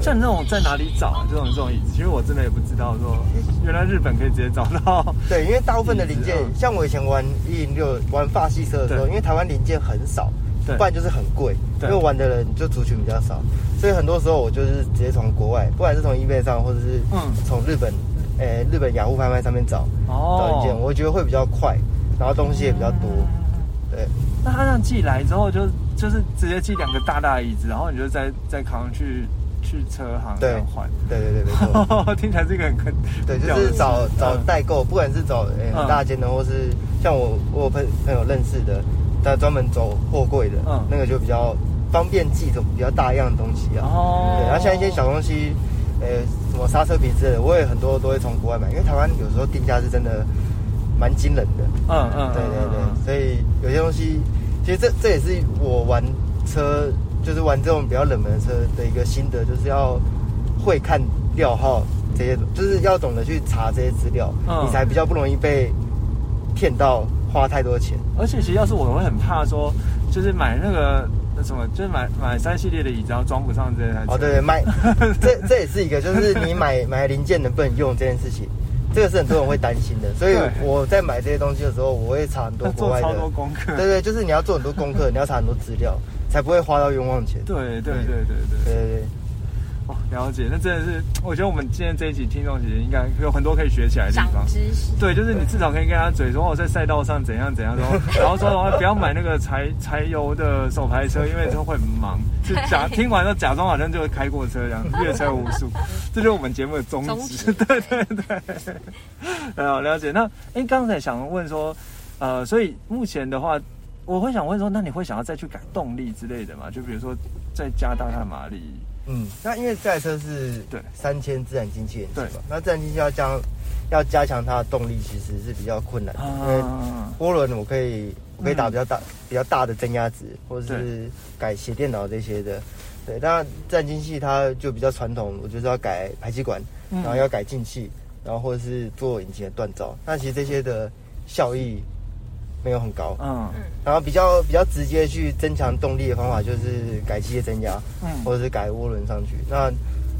像你这种在哪里找啊？这种这种椅子，其实我真的也不知道说，原来日本可以直接找到。对，因为大部分的零件嗯，像我以前玩一零六玩法系车的时候，因为台湾零件很少，对不然就是很贵，因为玩的人就族群比较少，所以很多时候我就是直接从国外，不管是从 eBay 上，或者是嗯从日本，呃，日本雅虎拍卖上面找找哦零件，我觉得会比较快，然后东西也比较多。对，那他这样寄来之后，就就是直接寄两个大大的椅子，然后你就再再扛上去去车行这对样换。对对对，没错。听起来是一个很坑。对，就是找找代购，不管是找诶嗯很大间的，或是像我我有朋朋友认识的，他专门走货柜的，嗯那个就比较方便寄这种比较大样的东西啊。哦对，然后像一些小东西，呃，什么刹车皮之类的，我也很多都会从国外买，因为台湾有时候定价是真的蛮惊人的。嗯嗯，对对对，嗯所以有些东西，其实这这也是我玩车，就是玩这种比较冷门的车的一个心得，就是要会看料号这些，就是要懂得去查这些资料，嗯你才比较不容易被骗到花太多钱。而且其实要是我，我会很怕说，就是买那个那什么，就是买买三系列的椅子，然后装不上这台车。哦，对对，买 这这也是一个，就是你买买零件能不能用这件事情，这个是很多人会担心的。所以对我在买这些东西的时候，我会查很多国外的，多功课。对对，就是你要做很多功课，你要查很多资料，才不会花到冤枉钱。对对对对对。哦，了解，那真的是，我觉得我们今天这一集听众其实应该有很多可以学起来的地方。知识。对，就是你至少可以跟他嘴说，我、在赛道上怎样怎样说，然后说的话不要买那个柴柴油的手排车，因为就会忙。就假听完之后，假装好像就会开过车一样，阅车无数。这就是我们节目的宗旨。宗对对对。啊，了解。那哎，刚、才想问说。呃，所以目前的话，我会想问说，那你会想要再去改动力之类的吗？就比如说再加大它的马力。嗯，那因为这台车是对三千自然进气引擎对嘛，那自然进气要加要加强它的动力，其实是比较困难的，因为啊，涡轮我可以我可以打比较大、比较大的增压值，或者是改写电脑这些的。对，当然自然进气它就比较传统，我就是要改排气管，嗯然后要改进气，然后或者是做引擎的锻造。那其实这些的效益没有很高。嗯然后比较比较直接去增强动力的方法就是改机械增压，嗯或者是改涡轮上去。那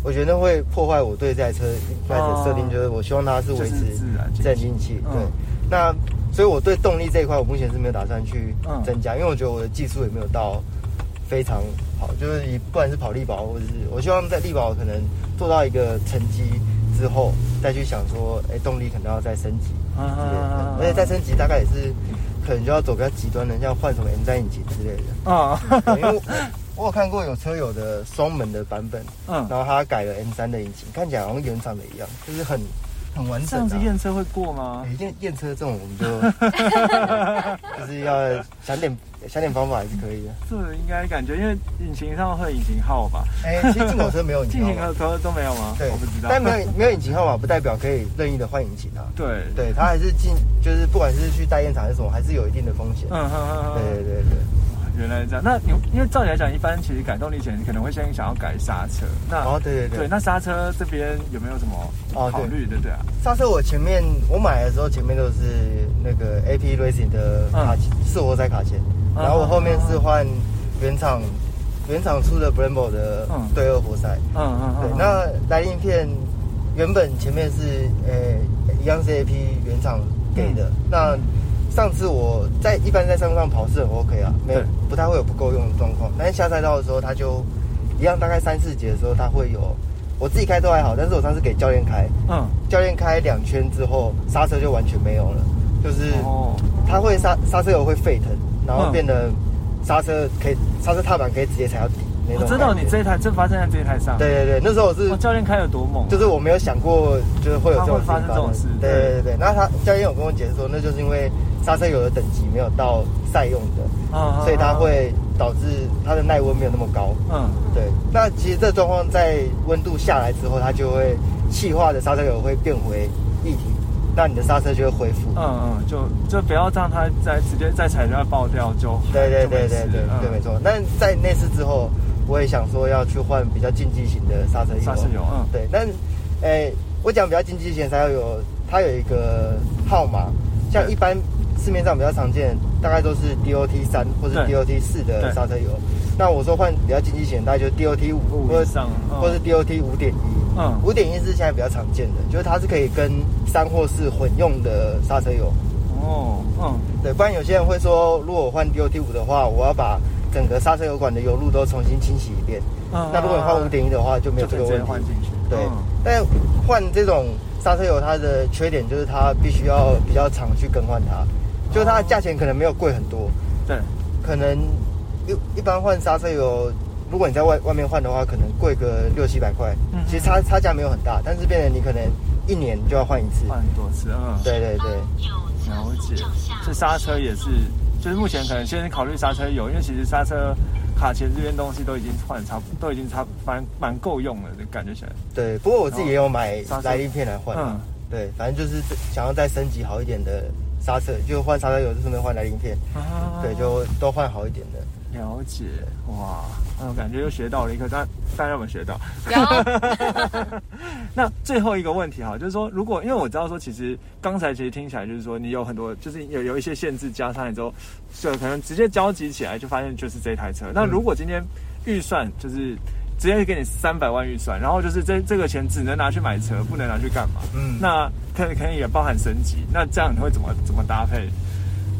我觉得会破坏我对这台车一开始的设定，就是我希望它是维持就是自然进气自然进气。嗯对，那所以我对动力这一块，我目前是没有打算去嗯增加，因为我觉得我的技术也没有到非常好，就是以不管是跑力保，或者是我希望在力保可能做到一个成绩之后，再去想说，哎，动力可能要再升级。啊而且再升级大概也是可能就要走比较极端的，像换什么 M 3引擎之类的。啊，对因为我我有看过有车友的双门的版本，嗯，然后他改了 M 3的引擎，看起来好像原厂的一样，就是很很完整、这样子啊。验车会过吗？验验车这种我们就 就是要想点想点方法还是可以的。这应该感觉，因为引擎上会有引擎号吧？哎、其实进口车没有引擎进号进口车都没有吗？对，我不知道。但没有没有引擎号码不代表可以任意的换引擎啊。对，对，它还是进，就是不管是去大验厂还是什么，还是有一定的风险。嗯哼哼哼，对对对对。原来是这样。那你因为照理来讲，一般其实改动力前你可能会先想要改刹车。那哦，对对对。对，那刹车这边有没有什么哦对考虑的？对啊，刹车我前面我买的时候前面都是那个 AP Racing 的卡钳，四活塞卡钳，嗯然后我后面是换原厂原厂出的 Brembo 的嗯对二活塞。嗯嗯对，嗯。那来鳞片原本前面是呃一样是 AP 原厂给的，嗯那上次我在一般在山路上跑是很 OK 啊，没有不太会有不够用的状况，但是下赛道的时候它就一样，大概三四节的时候它会有，我自己开都还好，但是我上次给教练开。嗯，教练开两圈之后，刹车就完全没有了，就是哦，它会刹刹车油会沸腾，然后嗯变得刹车可以刹车踏板可以直接踩到底那种。我知道你这一台，正发生在这一台上。，对对对，那时候我是我教练开有多猛啊？就是我没有想过就是会有这种发生这种事对对对对，那他教练有跟我解释说，那就是因为刹车油的等级没有到赛用的，嗯，嗯所以它。会导致它的耐温没有那么高。嗯，对，那其实这状况在温度下来之后，它就会气化的刹车油会变回液体，那你的刹车就会恢复。嗯嗯，就就不要让它再直接再踩就要爆掉，就对对对对对嗯对，没错。那在那次之后，我也想说要去换比较竞技型的刹车油。刹车油嗯对，但诶、我讲比较竞技型的刹车油，它有一个号码，像一般市面上比较常见，大概都是 DOT 三或是 DOT 四的刹车油。那我说换比较经济型，大概就是 DOT 五五或者上嗯或是 DOT 五点一。嗯五点一是现在比较常见的，就是它是可以跟三或四混用的刹车油。哦嗯对，不然有些人会说，如果我换 DOT 五的话，我要把整个刹车油管的油路都重新清洗一遍。嗯，那如果你换五点一的话，就没有这个问题。对嗯，但换这种刹车油，它的缺点就是它必须要比较常去更换它，就是它的价钱可能没有贵很多，对，可能一一般换刹车油，如果你在外外面换的话，可能贵个六七百块。嗯其实差差价没有很大，但是变成你可能一年就要换一次。换很多次，嗯，对对对，了解。这刹车也是，就是目前可能先考虑刹车油，因为其实刹车卡钳这边东西都已经换差不，都已经差蛮蛮够用了，感觉起来。对。不过我自己也有买来鳞片来换。嗯对，反正就是想要再升级好一点的刹车，就换刹车油，就顺便换来鳞片。啊对，就都换好一点的。了解哇，嗯，感觉又学到了一个，大大家有没有学到？那最后一个问题哈，就是说，如果因为我知道说，其实刚才其实听起来就是说，你有很多就是有有一些限制加上来之后，就可能直接交集起来，就发现就是这台车。那如果今天预算就是直接给你三百万预算，然后就是这这个钱只能拿去买车，不能拿去干嘛？嗯那可能可能也包含升级，那这样你会怎么怎么搭配？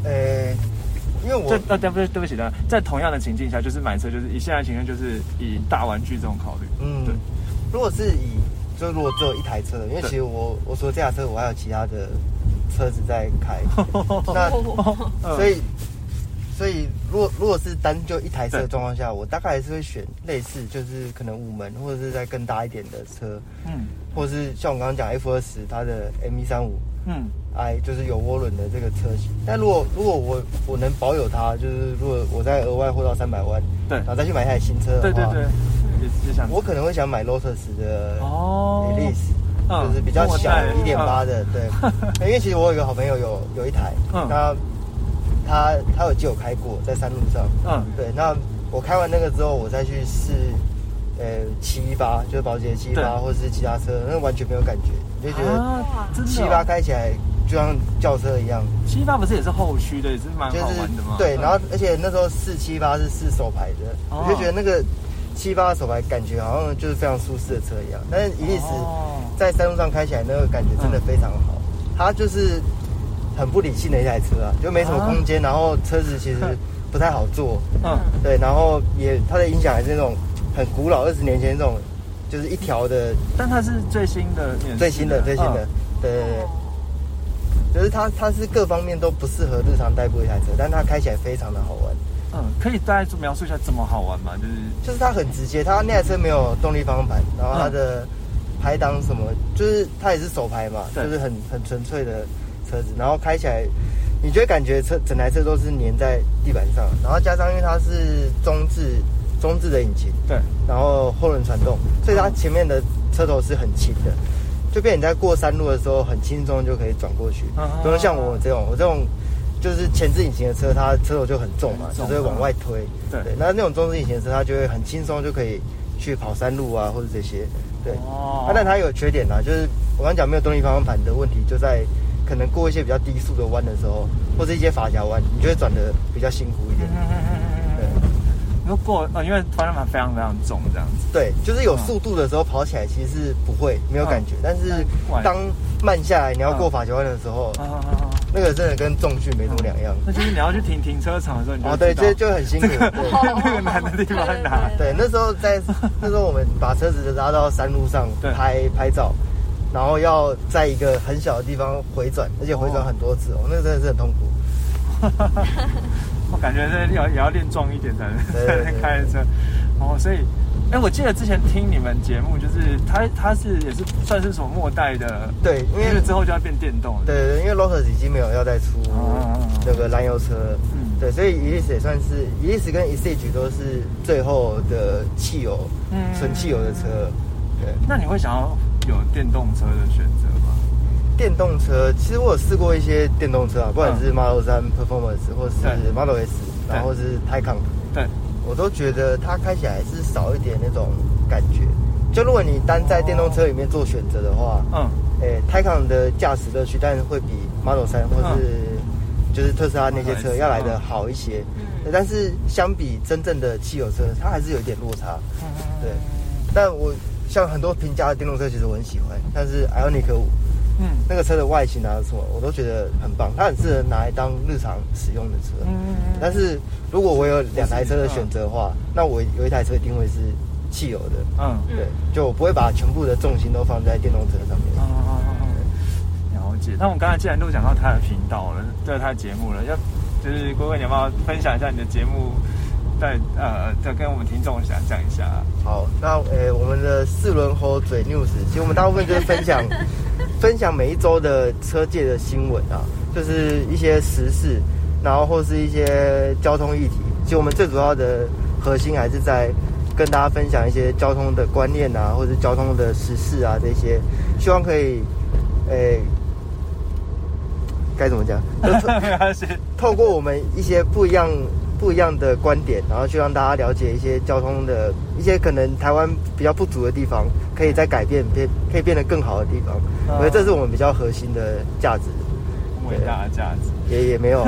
呃，因为我这呃对不对对不起的，在同样的情境下，就是买车就是以现在情况就是以大玩具这种考虑。嗯对，如果是以就如果只有一台车的，因为其实我我除了这台车，我还有其他的车子在开，那嗯 所以所以如果如果是单就一台车的状况下，我大概还是会选类似就是可能五门或者是再更大一点的车，嗯。或者是像我刚刚讲 F 二十它的 M 一三五。嗯。i 就是有涡轮的这个车型，但如果如果我我能保有它，就是如果我再额外获到三百万，对。然后再去买一台新车的话，对对对，也也想我可能会想买 Lotus 的哦。Elise，、嗯。就是比较小一点八的，对。因为其实我有一个好朋友有有一台，嗯。那他他有借我开过，在山路上，嗯。对。那我开完那个之后，我再去试，呃，七一八，就是保时捷七一八，或者是其他车，那完全没有感觉，你就觉得七哦八开起来就像轿车一样，七八不是也是后驱的，也是蛮就是好玩的吗？对，嗯。然后而且那时候试七八是试手排的，哦。我就觉得那个七八手排感觉好像就是非常舒适的车一样。但是伊利斯哦。在山路上开起来那个感觉真的非常好，它就是很不理性的一台车啊，就没什么空间，然后车子其实不太好坐，嗯。对，然后也它的音响还是那种很古老，二十年前那种就是一条的但它是最新的，最新的最新的嗯，对对对。就是它，它是各方面都不适合日常代步的一台车，但它开起来非常的好玩。嗯，可以大概描述一下怎么好玩吗？就是就是它很直接，它那台车没有动力方向盘，然后它的排档什么，就是它也是手排嘛，就是很很纯粹的车子，然后开起来，你就会感觉车整台车都是粘在地板上，然后加上因为它是中置中置的引擎，对，然后后轮传动，所以它前面的车头是很轻的，就变你在过山路的时候很轻松就可以转过去，啊不用像我这种我这种。就是前置引擎的车，它车头就很重嘛，就是往外推。对那那种中置引擎的车，它就会很轻松就可以去跑山路啊，或者这些。对，哦啊，但它有缺点啦，就是我刚讲没有动力方向盘的问题，就在可能过一些比较低速的弯的时候，或者一些法夹弯，你就会转的比较辛苦一点。对如果呃，因为方向盘非常非常重这样子，对，就是有速度的时候跑起来其实是不会没有感觉，但是嗯当慢下来你要过法夹弯的时候，啊啊啊啊！那个真的跟重训没什么两样。那就是你要去停停车场的时候，你就哦，对，知道这就很辛苦。这个那个难的地方在哪？对，那时候在那时候我们把车子拉到山路上拍拍照，然后要在一个很小的地方回转，而且回转很多次哦，那个真的是很痛苦。我感觉这要也要练壮一点才能才能开车。哦，所以，哎，我记得之前听你们节目，就是它它是也是算是什么末代的，对，因为之后就要变电动了。对对，对因为 Lotus 已经没有要再出哦那个燃油车了，嗯对，所以 Elise 也算是 Elise 跟 Exige 都是最后的汽油，嗯纯汽油的车。对，那你会想要有电动车的选择吗？电动车其实我有试过一些电动车啊，不管是 Model 3 Performance 或是 Model S，然后是 Taycan。对，我都觉得它开起来是少一点那种感觉。就如果你单在电动车里面做选择的话，嗯，诶、泰康的驾驶乐趣，但是会比 Model 3或是就是特斯拉那些车要来的好一些。嗯但是相比真正的汽油车，它还是有一点落差。对，但我像很多平价的电动车，其实我很喜欢，但是 Ioniq 五嗯那个车的外形啊什么，我都觉得很棒，它很适合拿来当日常使用的车。嗯但是如果我有两台车的选择的话，那我有一台车一定会是汽油的。嗯对，就我不会把全部的重心都放在电动车上面。了解。那我们刚才既然都讲到他的频道了，对他的节目了，要就是龟龟，你要不要分享一下你的节目？在呃，再跟我们听众讲讲一下。好，那呃，我们的四轮猴嘴 news，其实我们大部分就是分享 分享每一周的车界的新闻啊，就是一些时事，然后或是一些交通议题。其实我们最主要的核心还是在跟大家分享一些交通的观念啊，或者交通的时事啊这些，希望可以诶。该怎么讲？就是透过我们一些不一样、不一样的观点，然后去让大家了解一些交通的一些可能台湾比较不足的地方，可以再改变变，可以变得更好的地方。我觉得这是我们比较核心的价值。伟大的价值也也没有，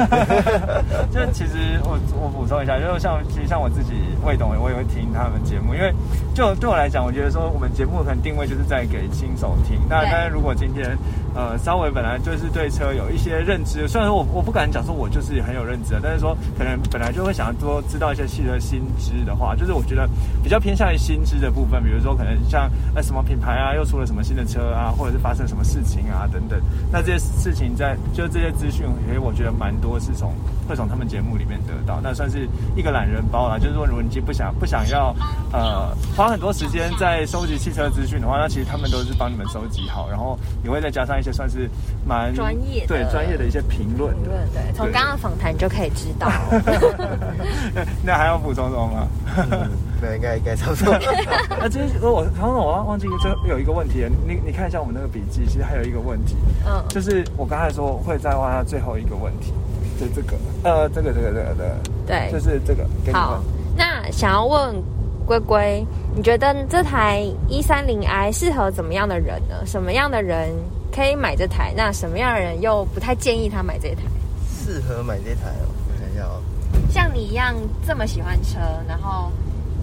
就其实我我补充一下，就是像其实像我自己魏董，我也会听他们节目，因为就对我来讲，我觉得说我们节目可能定位就是在给新手听。那当然如果今天呃稍微本来就是对车有一些认知，虽然说我我不敢讲说我就是很有认知，但是说可能本来就会想要多知道一些汽车新知的话，就是我觉得比较偏向于新知的部分，比如说可能像呃什么品牌啊，又出了什么新的车啊，或者是发生什么事情啊等等，那这些事情在就。这些资讯，其实我觉得蛮多是从会从他们节目里面得到，那算是一个懒人包啦。就是说，如果你不想不想要呃花很多时间在收集汽车资讯的话，那其实他们都是帮你们收集好，然后也会再加上一些算是蛮专业对专业的一些评论。评论对，从刚刚访谈就可以知道。那还要补充什么吗？对，应该应该差不多。那其实我刚刚我忘记这有一个问题，你你看一下我们那个笔记，其实还有一个问题，嗯，就是我刚才说会再问他最后一个问题，就这个，呃，这个这个这个的，对，就是这个。好，那想要问龟龟，你觉得这台一三零 i 适合怎么样的人呢？什么样的人可以买这台？那什么样的人又不太建议他买这台？适合买这台哦，等一下哦。像你一样这么喜欢车，然后。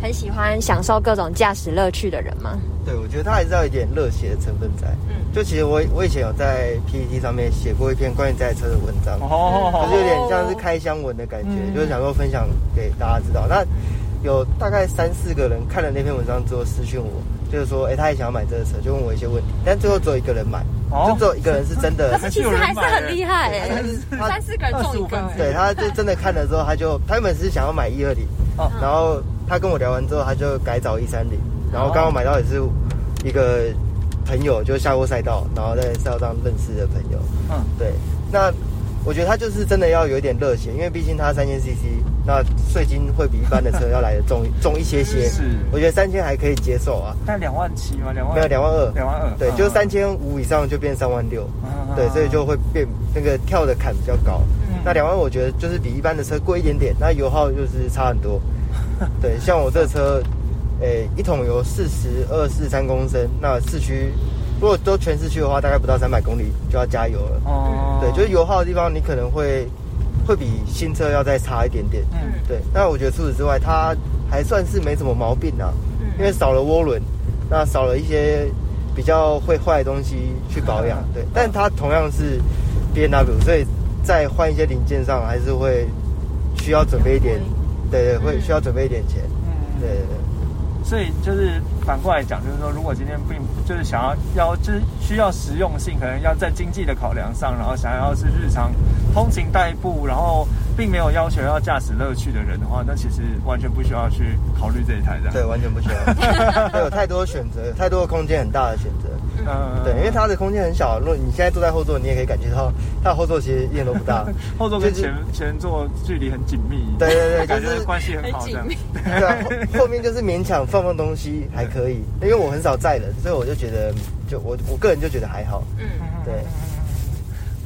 很喜欢享受各种驾驶乐趣的人吗？对，我觉得他还是要一点热血的成分在。嗯，就其实我我以前有在 PPT 上面写过一篇关于这台车的文章，哦，就有点像是开箱文的感觉，就是想说分享给大家知道。那有大概三四个人看了那篇文章之后私讯我，就是说，哎，他也想要买这个车，就问我一些问题，但最后只有一个人买，就只有一个人是真的。其实还是很厉害，哎，三四个人中一个。对，他就真的看了之后，他就他原本是想要买一二零，然后。他跟我聊完之后，他就改找一三零，然后刚好买到也是一个朋友，就下过赛道，然后在赛道上认识的朋友。嗯，对。那我觉得他就是真的要有一点热血，因为毕竟他三千 CC，那税金会比一般的车要来的重 重一些些。是，我觉得三千还可以接受啊。但两万七吗？两万？没有，两万二。两万二。对，就是三千五以上就变三万六。对，所以就会变那个跳的坎比较高。那两万我觉得就是比一般的车贵一点点，那油耗就是差很多。对，像我这车，诶，一桶油四十二四三公升，那市区如果都全市区的话，大概不到三百公里就要加油了。哦，对，就是油耗的地方，你可能会会比新车要再差一点点。嗯，对。那我觉得除此之外，它还算是没什么毛病啊，因为少了涡轮，那少了一些比较会坏的东西去保养。对，但它同样是 B N W，所以在换一些零件上还是会需要准备一点。对对，会需要准备一点钱。嗯，对对对。所以就是反过来讲，就是说，如果今天并就是想要要就是需要实用性，可能要在经济的考量上，然后想要是日常通勤代步，然后并没有要求要驾驶乐趣的人的话，那其实完全不需要去考虑这一台的。对，完全不需要。有太多选择，太多的空间，很大的选择。嗯，对，因为它的空间很小。如果你现在坐在后座，你也可以感觉到它的后座其实一点都不大。后座跟前前座距离很紧密。对对对，就是关系很好这样。对，后面就是勉强放放东西还可以，因为我很少载人，所以我就觉得，就我我个人就觉得还好。嗯，对。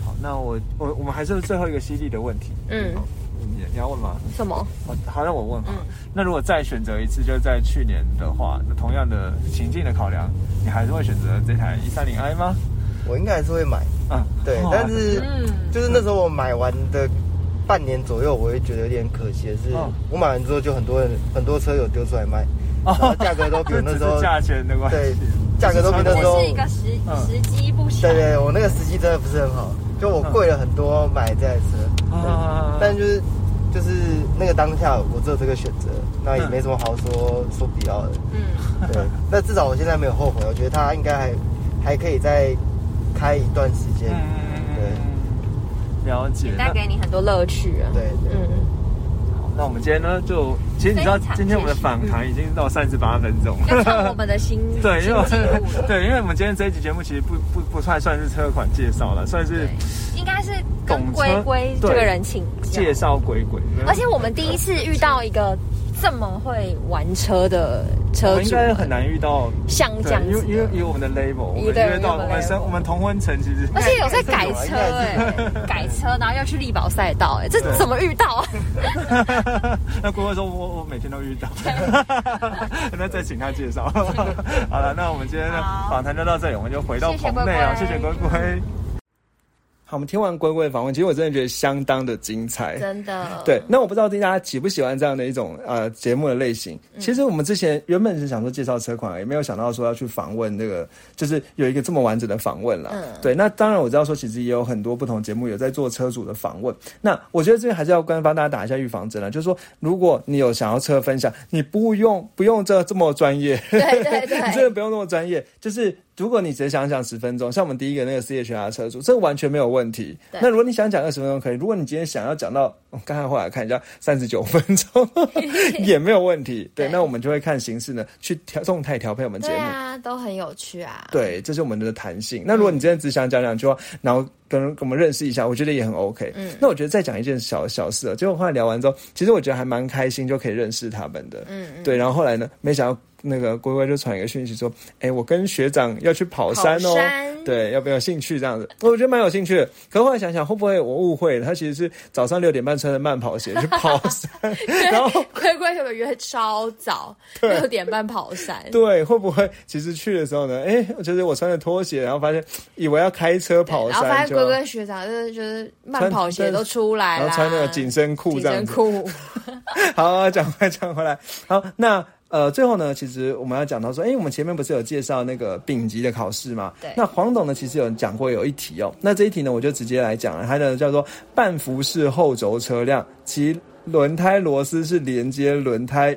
好，那我我我们还是最后一个犀利的问题。嗯。你要问吗？什么？好，让我问哈。那如果再选择一次，就是在去年的话，那同样的情境的考量，你还是会选择这台一三零 i 吗？我应该还是会买。嗯，对。但是，就是那时候我买完的半年左右，我会觉得有点可惜的是，我买完之后就很多人很多车友丢出来卖，然后价格都比那时候 价钱的关系，对，价格都比那时候是一个时时机不行。对对，我那个时机真的不是很好，就我贵了很多买这台车。啊，但就是。就是那个当下，我只有这个选择，那也没什么好说说不要的。嗯，对。那至少我现在没有后悔，我觉得他应该还还可以再开一段时间。嗯对。了解。带给你很多乐趣啊。对，嗯。那我们今天呢，就其实你知道，今天我们的访谈已经到三十八分钟，我们的新 对，因为对，因为我们今天这一集节目其实不不不算算是车款介绍了，算是应该是跟龟龟这个人请介绍龟龟，而且我们第一次遇到一个。这么会玩车的车主，应该很难遇到像这样，因为因为以我们的 label，我们约到我们生我们同婚城其实，而且有在改车哎，改车然后要去力宝赛道哎，这怎么遇到？那乖乖说我我每天都遇到，那再请他介绍。好了，那我们今天的访谈就到这里，我们就回到棚内啊，谢谢龟龟。好，我们听完龟龟的访问，其实我真的觉得相当的精彩，真的。对，那我不知道大家喜不喜欢这样的一种呃节目的类型。其实我们之前原本是想说介绍车款，也没有想到说要去访问那个，就是有一个这么完整的访问了。嗯，对。那当然我知道说，其实也有很多不同节目有在做车主的访问。那我觉得这边还是要跟帮大家打一下预防针了，就是说，如果你有想要车分享，你不用不用这这么专业，对对对，真的不用那么专业，就是。如果你只想讲十分钟，像我们第一个那个 C H R 车主，这个完全没有问题。那如果你想讲二十分钟，可以。如果你今天想要讲到，我刚才后来看一下三十九分钟，也没有问题。对，那我们就会看形式呢，去调动态调配我们节目。对啊，都很有趣啊。对，这是我们的弹性。那如果你今天只想讲两句话，然后跟跟我们认识一下，我觉得也很 OK。嗯。那我觉得再讲一件小小事啊，结果后来聊完之后，其实我觉得还蛮开心，就可以认识他们的。嗯嗯。对，然后后来呢，没想到。那个龟龟就传一个讯息说：“哎，我跟学长要去跑山哦，对，要不要兴趣这样子？我觉得蛮有兴趣的。可后来想想，会不会我误会了？他其实是早上六点半穿着慢跑鞋去跑山，然后龟龟有没有约超早？六点半跑山？对，会不会其实去的时候呢？哎，就是我穿着拖鞋，然后发现以为要开车跑山，然后发现龟龟学长就是就是慢跑鞋都出来了，然后穿那个紧身裤这样子。裤。好，讲回来，讲回来，好那。呃，最后呢，其实我们要讲到说，哎，我们前面不是有介绍那个丙级的考试吗？对。那黄董呢，其实有讲过有一题哦。那这一题呢，我就直接来讲了，它的叫做半幅式后轴车辆，其轮胎螺丝是连接轮胎，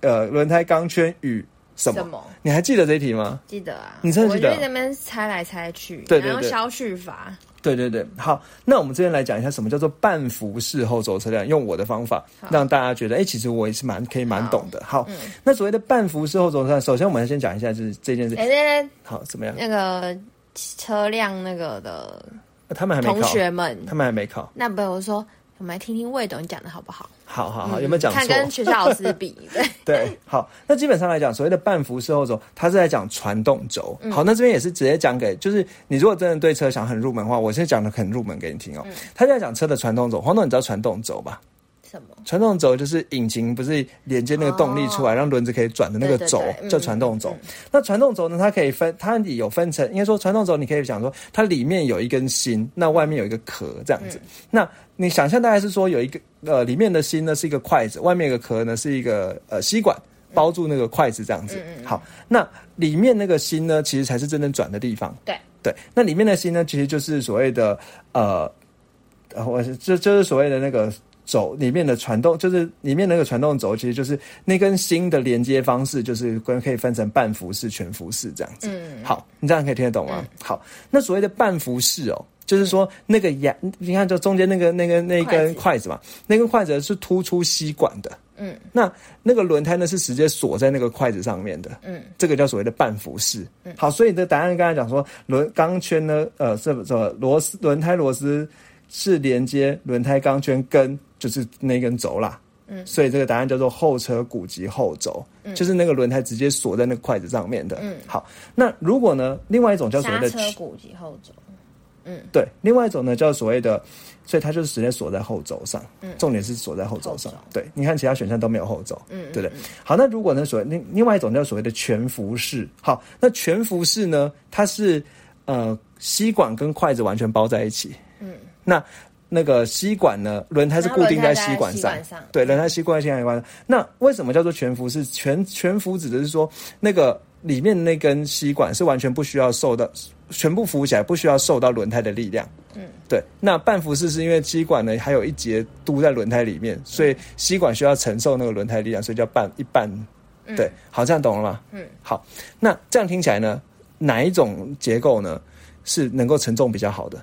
呃，轮胎钢圈与什么？你还记得这一题吗？记得啊。你真的记得？我在那边猜来猜去，对对对，然后消去法。对对对，好，那我们这边来讲一下什么叫做半幅式后轴车辆，用我的方法让大家觉得，哎，其实我也是蛮可以蛮懂的。好，那所谓的半幅式后轴车辆，首先我们先讲一下就是这件事。哎，好，怎么样？那个车辆那个的，他们还没同学们，他们还没考。那比如说。我们来听听魏董你讲的好不好？好好好，有没有讲错？看跟学校老师比，对对。好，那基本上来讲，所谓的半幅式后轴，它是在讲传动轴。好，那这边也是直接讲给，就是你如果真的对车想很入门的话，我现在讲的很入门给你听哦。他在讲车的传动轴，黄总，你知道传动轴吧？什么？传动轴就是引擎不是连接那个动力出来，让轮子可以转的那个轴，叫传动轴。那传动轴呢，它可以分，它有分成，应该说传动轴，你可以想说，它里面有一根芯，那外面有一个壳，这样子。那你想象大概是说有一个呃，里面的芯呢是一个筷子，外面一个壳呢是一个呃吸管，包住那个筷子这样子。好，那里面那个芯呢，其实才是真正转的地方。对对，那里面的芯呢，其实就是所谓的呃，我就就是所谓的那个轴里面的传动，就是里面那个传动轴，其实就是那根芯的连接方式，就是跟可以分成半幅式、全幅式这样子。嗯，好，你这样可以听得懂吗？好，那所谓的半幅式哦。就是说，那个牙，你看，就中间那个、那个、那根筷子嘛，那根筷子是突出吸管的。嗯，那那个轮胎呢是直接锁在那个筷子上面的。嗯，这个叫所谓的半幅式。嗯，好，所以你的答案刚才讲说，轮钢圈呢，呃，是什么螺丝？轮胎螺丝是连接轮胎钢圈跟就是那根轴啦。嗯，所以这个答案叫做后车鼓及后轴，就是那个轮胎直接锁在那个筷子上面的。嗯，好，那如果呢，另外一种叫所谓的车鼓及后轴。嗯，对，另外一种呢叫所谓的，所以它就是直接锁在后轴上，嗯，重点是锁在后轴上，对，你看其他选项都没有后轴，嗯，对不对？好，那如果呢，所谓另另外一种叫所谓的全幅式，好，那全幅式呢，它是呃吸管跟筷子完全包在一起，嗯，那那个吸管呢，轮胎是固定在吸管上，对，轮胎吸管在吸管上，那为什么叫做全幅式？全全幅指的是说那个。里面那根吸管是完全不需要受到全部浮起来，不需要受到轮胎的力量。嗯，对。那半浮式是因为吸管呢还有一节嘟在轮胎里面，所以吸管需要承受那个轮胎力量，所以叫半一半。对，好，这样懂了吗？嗯，好。那这样听起来呢，哪一种结构呢是能够承重比较好的？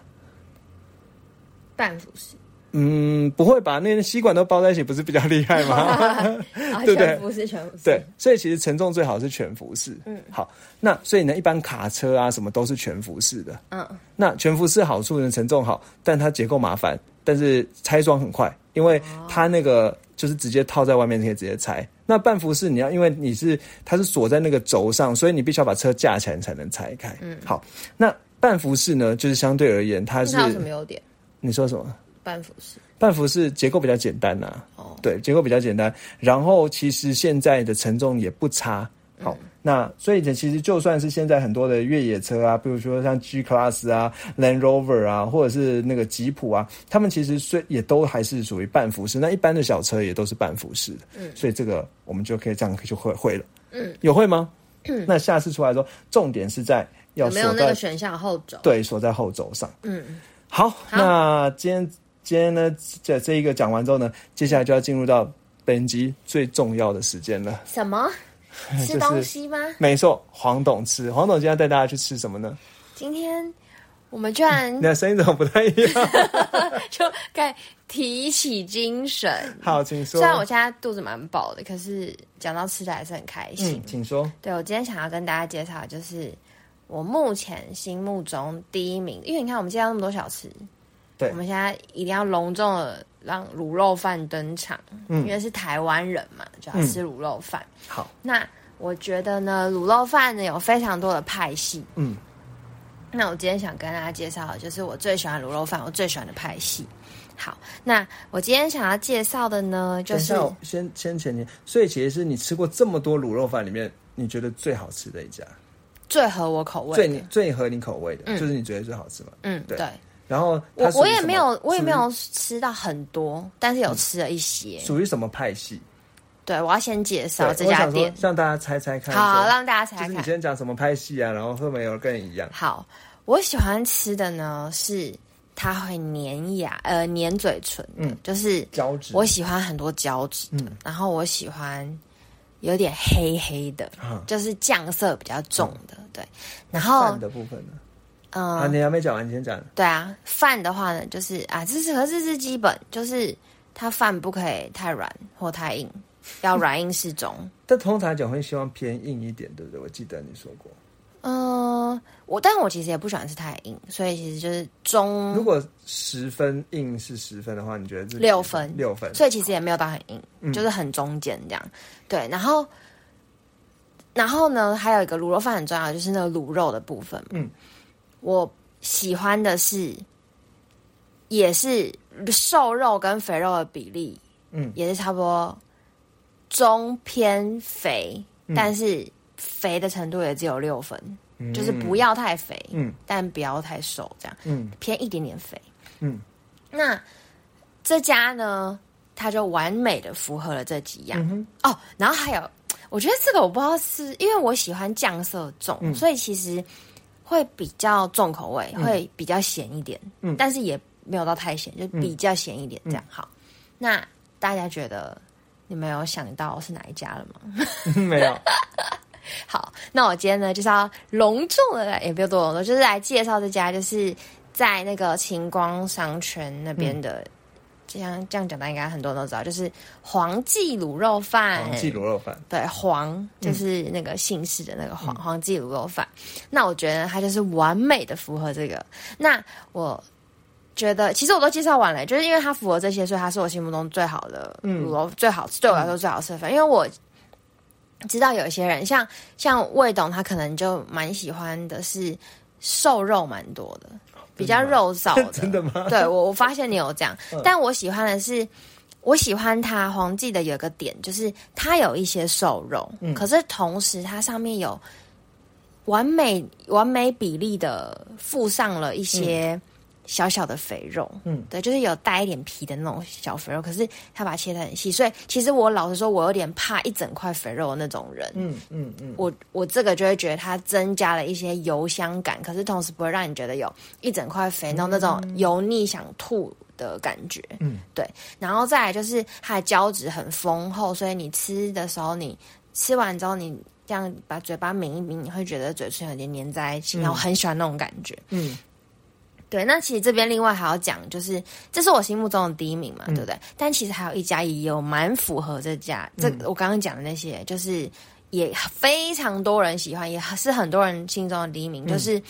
半服式，嗯，不会吧那些吸管都包在一起，不是比较厉害吗？啊，对不对全服式，全服式，对，所以其实承重最好是全服式。嗯，好，那所以呢，一般卡车啊什么都是全服式的。嗯，那全服式好处呢，承重好，但它结构麻烦，但是拆装很快，因为它那个就是直接套在外面可以直接拆。那半服式你要，因为你是它是锁在那个轴上，所以你必须要把车架起来你才能拆开。嗯，好，那半服式呢，就是相对而言它是它有什么优点？你说什么？半幅式，半幅式结构比较简单呐、哦对，结构比较简单，然后其实现在的承重也不差。好，那所以呢，其实就算是现在很多的越野车啊，比如说像 G Class 啊、Land Rover 啊，或者是那个吉普啊，他们其实虽也都还是属于半幅式。那一般的小车也都是半幅式的，嗯，所以这个我们就可以这样就会会了。嗯，有会吗？嗯，那下次出来的时候，重点是在要有没有那个选项后轴？对锁在后轴上。嗯，好，那今天今天呢，这这一个讲完之后呢，接下来就要进入到本集最重要的时间了。什么？吃东西吗？没错，黄董吃，黄董今天要带大家去吃什么呢？今天我们居然 你的声音怎么不太一样？就该提起精神。好，请说。虽然我现在肚子蛮饱的，可是讲到吃的还是很开心。嗯，请说。对我今天想要跟大家介绍，的就是我目前心目中第一名，因为你看我们介绍那么多小吃，对我们现在一定要隆重的让卤肉饭登场，嗯因为是台湾人嘛，就要吃卤肉饭。好，那我觉得呢，卤肉饭呢有非常多的派系。嗯，那我今天想跟大家介绍的就是我最喜欢卤肉饭，我最喜欢的派系。好，那我今天想要介绍的呢，就是先先前提，所以其实是你吃过这么多卤肉饭里面，你觉得最好吃的一家，最合我口味最。你最合你口味的，嗯就是你觉得最好吃嘛？嗯，对对。然后我我也没有，我也没有吃到很多，但是有吃了一些于。属于什么派系？对，我要先介绍这家店。让大家猜猜看。好，让大家猜就是你看。先讲什么派系啊，然后会不会有跟你一样？好，我喜欢吃的呢是它会粘牙，呃，粘嘴唇的，嗯就是胶质我喜欢很多胶质的，嗯然后我喜欢有点黑黑的，啊就是酱色比较重的，对。然后饭，的部分呢？嗯、啊，你还没讲完，你先讲。对啊，饭的话呢，就是啊，这是可是这是基本，就是它饭不可以太软或太硬，要软硬适中。但通常讲会希望偏硬一点，对不对？我记得你说过，嗯、我但我其实也不喜欢吃太硬，所以其实就是中，如果十分硬是十分的话，你觉得是六分六分，所以其实也没有到很硬，嗯。就是很中间这样。对，然后然后呢，还有一个卤肉饭很重要，就是那个卤肉的部分。嗯，我喜欢的是也是瘦肉跟肥肉的比例，嗯。也是差不多中偏肥，嗯。但是肥的程度也只有六分，嗯。就是不要太肥，嗯。但不要太瘦，这样嗯。偏一点点肥。嗯。那这家呢，它就完美的符合了这几样、嗯哦。然后还有，我觉得这个我不知道是因为我喜欢酱色重，嗯。所以其实会比较重口味，嗯。会比较咸一点，嗯。但是也没有到太咸，就比较咸一点这样。好，那大家觉得你们有想到是哪一家了吗？没有，好，那我今天呢就是要隆重的来，也不用多隆重，就是来介绍这家，就是在那个晴光商圈那边的。这样这样讲，大家应该很多人都知道，就是黄记卤肉饭。黄记卤肉饭，对，黄就是那个姓氏的那个黄、黄记卤肉饭。那我觉得它就是完美的符合这个。那我觉得其实我都介绍完了，就是因为它符合这些，所以它是我心目中最好的嗯卤肉，最好吃，对我来说最好吃的饭。因为我知道有些人，像像魏董，他可能就蛮喜欢的是瘦肉蛮多的，比较肉燥的。真的吗？对我，我发现你有这样，嗯 但我喜欢的是，我喜欢它黄记的有一个点，就是它有一些瘦肉，嗯可是同时它上面有完美完美比例的附上了一些小小的肥肉，嗯对，就是有带一点皮的那种小肥肉，可是它把它切得很细，所以其实我老实说，我有点怕一整块肥肉的那种人，嗯嗯嗯，我我这个就会觉得它增加了一些油香感，可是同时不会让你觉得有一整块肥肉那种油腻想吐的感觉。嗯，对。然后再来就是它的胶质很丰厚，所以你吃的时候，你吃完之后你这样把嘴巴抿一抿，你会觉得嘴唇有点粘在一起，然后很喜欢那种感觉。嗯对，那其实这边另外还要讲，就是这是我心目中的第一名嘛，嗯。对不对？但其实还有一家也有蛮符合这家，这嗯。我刚刚讲的那些，就是也非常多人喜欢，也是很多人心中的第一名，就是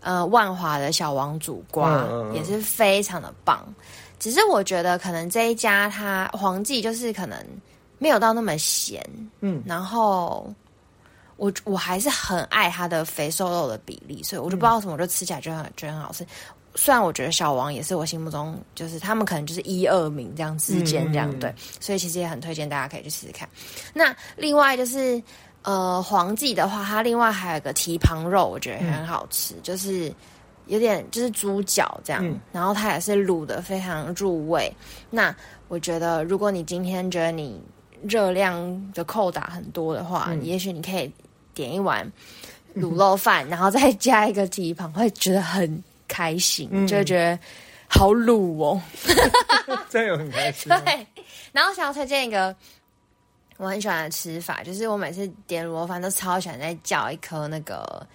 呃万华的小王煮瓜、也是非常的棒。只是我觉得可能这一家它黄记就是可能没有到那么咸，嗯。然后我我还是很爱它的肥瘦肉的比例，所以我就不知道什么，我就吃起来就很觉得很好吃。虽然我觉得小王也是我心目中就是他们可能就是一二名这样之间这样、对，所以其实也很推荐大家可以去试试看。那另外就是呃黄记的话，它另外还有个蹄膀肉，我觉得也很好吃，就是有点就是猪脚这样，嗯然后它也是卤的非常入味。那我觉得如果你今天觉得你热量的扣打很多的话，嗯也许你可以点一碗卤肉饭，然后再加一个蹄膀，会觉得很开心，嗯就会觉得好卤哦。这样有很开心吗。对，然后想要推荐一个我很喜欢的吃法，就是我每次点卤肉饭都超喜欢再叫一颗那个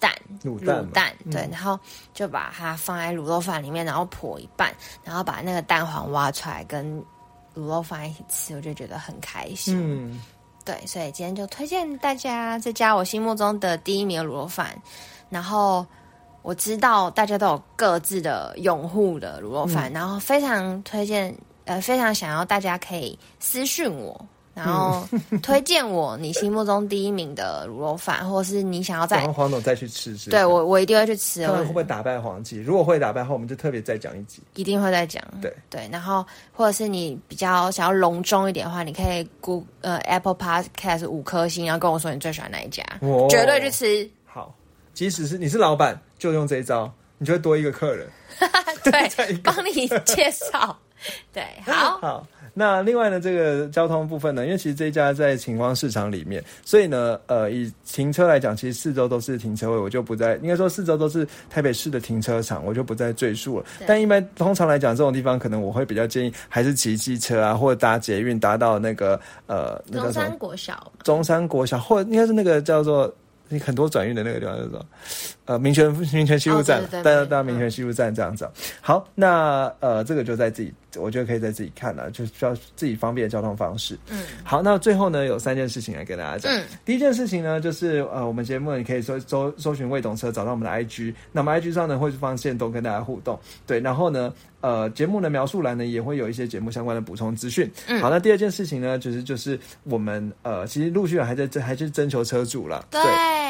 蛋，卤蛋对，嗯然后就把它放在卤肉饭里面，然后剖一半，然后把那个蛋黄挖出来跟卤肉饭一起吃，我就觉得很开心。嗯，对，所以今天就推荐大家这家我心目中的第一名卤肉饭。然后我知道大家都有各自的拥护的卤肉饭，然后非常推荐，呃，非常想要大家可以私讯我。然后推荐我你心目中第一名的卤肉饭，或是你想要然在后黄总再去吃吃。对我我一定会去吃，看看会不会打败黄记？如果会打败的话，我们就特别再讲一集。一定会再讲。对对，然后或者是你比较想要隆重一点的话，你可以 Google 呃 Apple Podcast 五颗星，然后跟我说你最喜欢哪一家，哦绝对去吃。好，即使是你是老板，就用这一招，你就会多一个客人。再对帮你介绍。对，好，好，那另外呢，这个交通部分呢，因为其实这一家在晴光市场里面，所以呢，呃，以停车来讲，其实四周都是停车位，我就不再应该说四周都是台北市的停车场，我就不再赘述了。但一般通常来讲，这种地方可能我会比较建议还是骑机车啊，或者搭捷运搭到那个呃那中山国小，中山国小，或应该是那个叫做你很多转运的那个地方，叫做呃民权民权西路站哦，对对对大家到民权西路站这样子。好，那呃这个就在自己，我觉得可以在自己看了，就需要自己方便的交通方式。嗯，好，那最后呢有三件事情来跟大家讲。嗯第一件事情呢，就是呃我们节目呢你可以搜搜搜寻未懂车，找到我们的 IG，那么 IG 上呢会放线动跟大家互动。对，然后呢。呃，节目的描述栏呢也会有一些节目相关的补充资讯。嗯好，那第二件事情呢，就是就是我们呃，其实陆续还在这还是征求车主了。对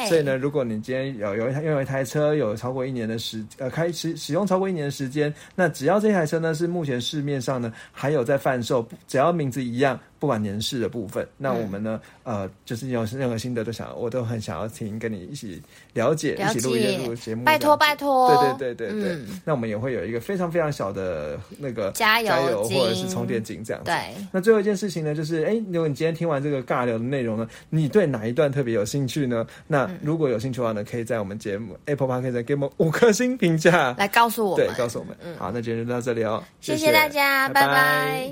所以呢，如果你今天有有一台拥有一台车有超过一年的时呃开始使用超过一年的时间，那只要这台车呢是目前市面上呢还有在贩售，只要名字一样，不管年事的部分，那我们呢、呃就是有任何心得都想我都很想要听，跟你一起了解，了一起录一解录节目，拜托拜托。对对对对对。嗯。那我们也会有一个非常非常小的那个加油加油或者是充电井这样子。对，那最后一件事情呢，就是哎，如果你今天听完这个尬聊的内容呢，你对哪一段特别有兴趣呢？那嗯。如果有兴趣的话呢，可以在我们节目 Apple Podcast 给我们五颗星评价，来告诉我们，对，告诉我们。好，那今天就到这里哦，谢谢大家，拜拜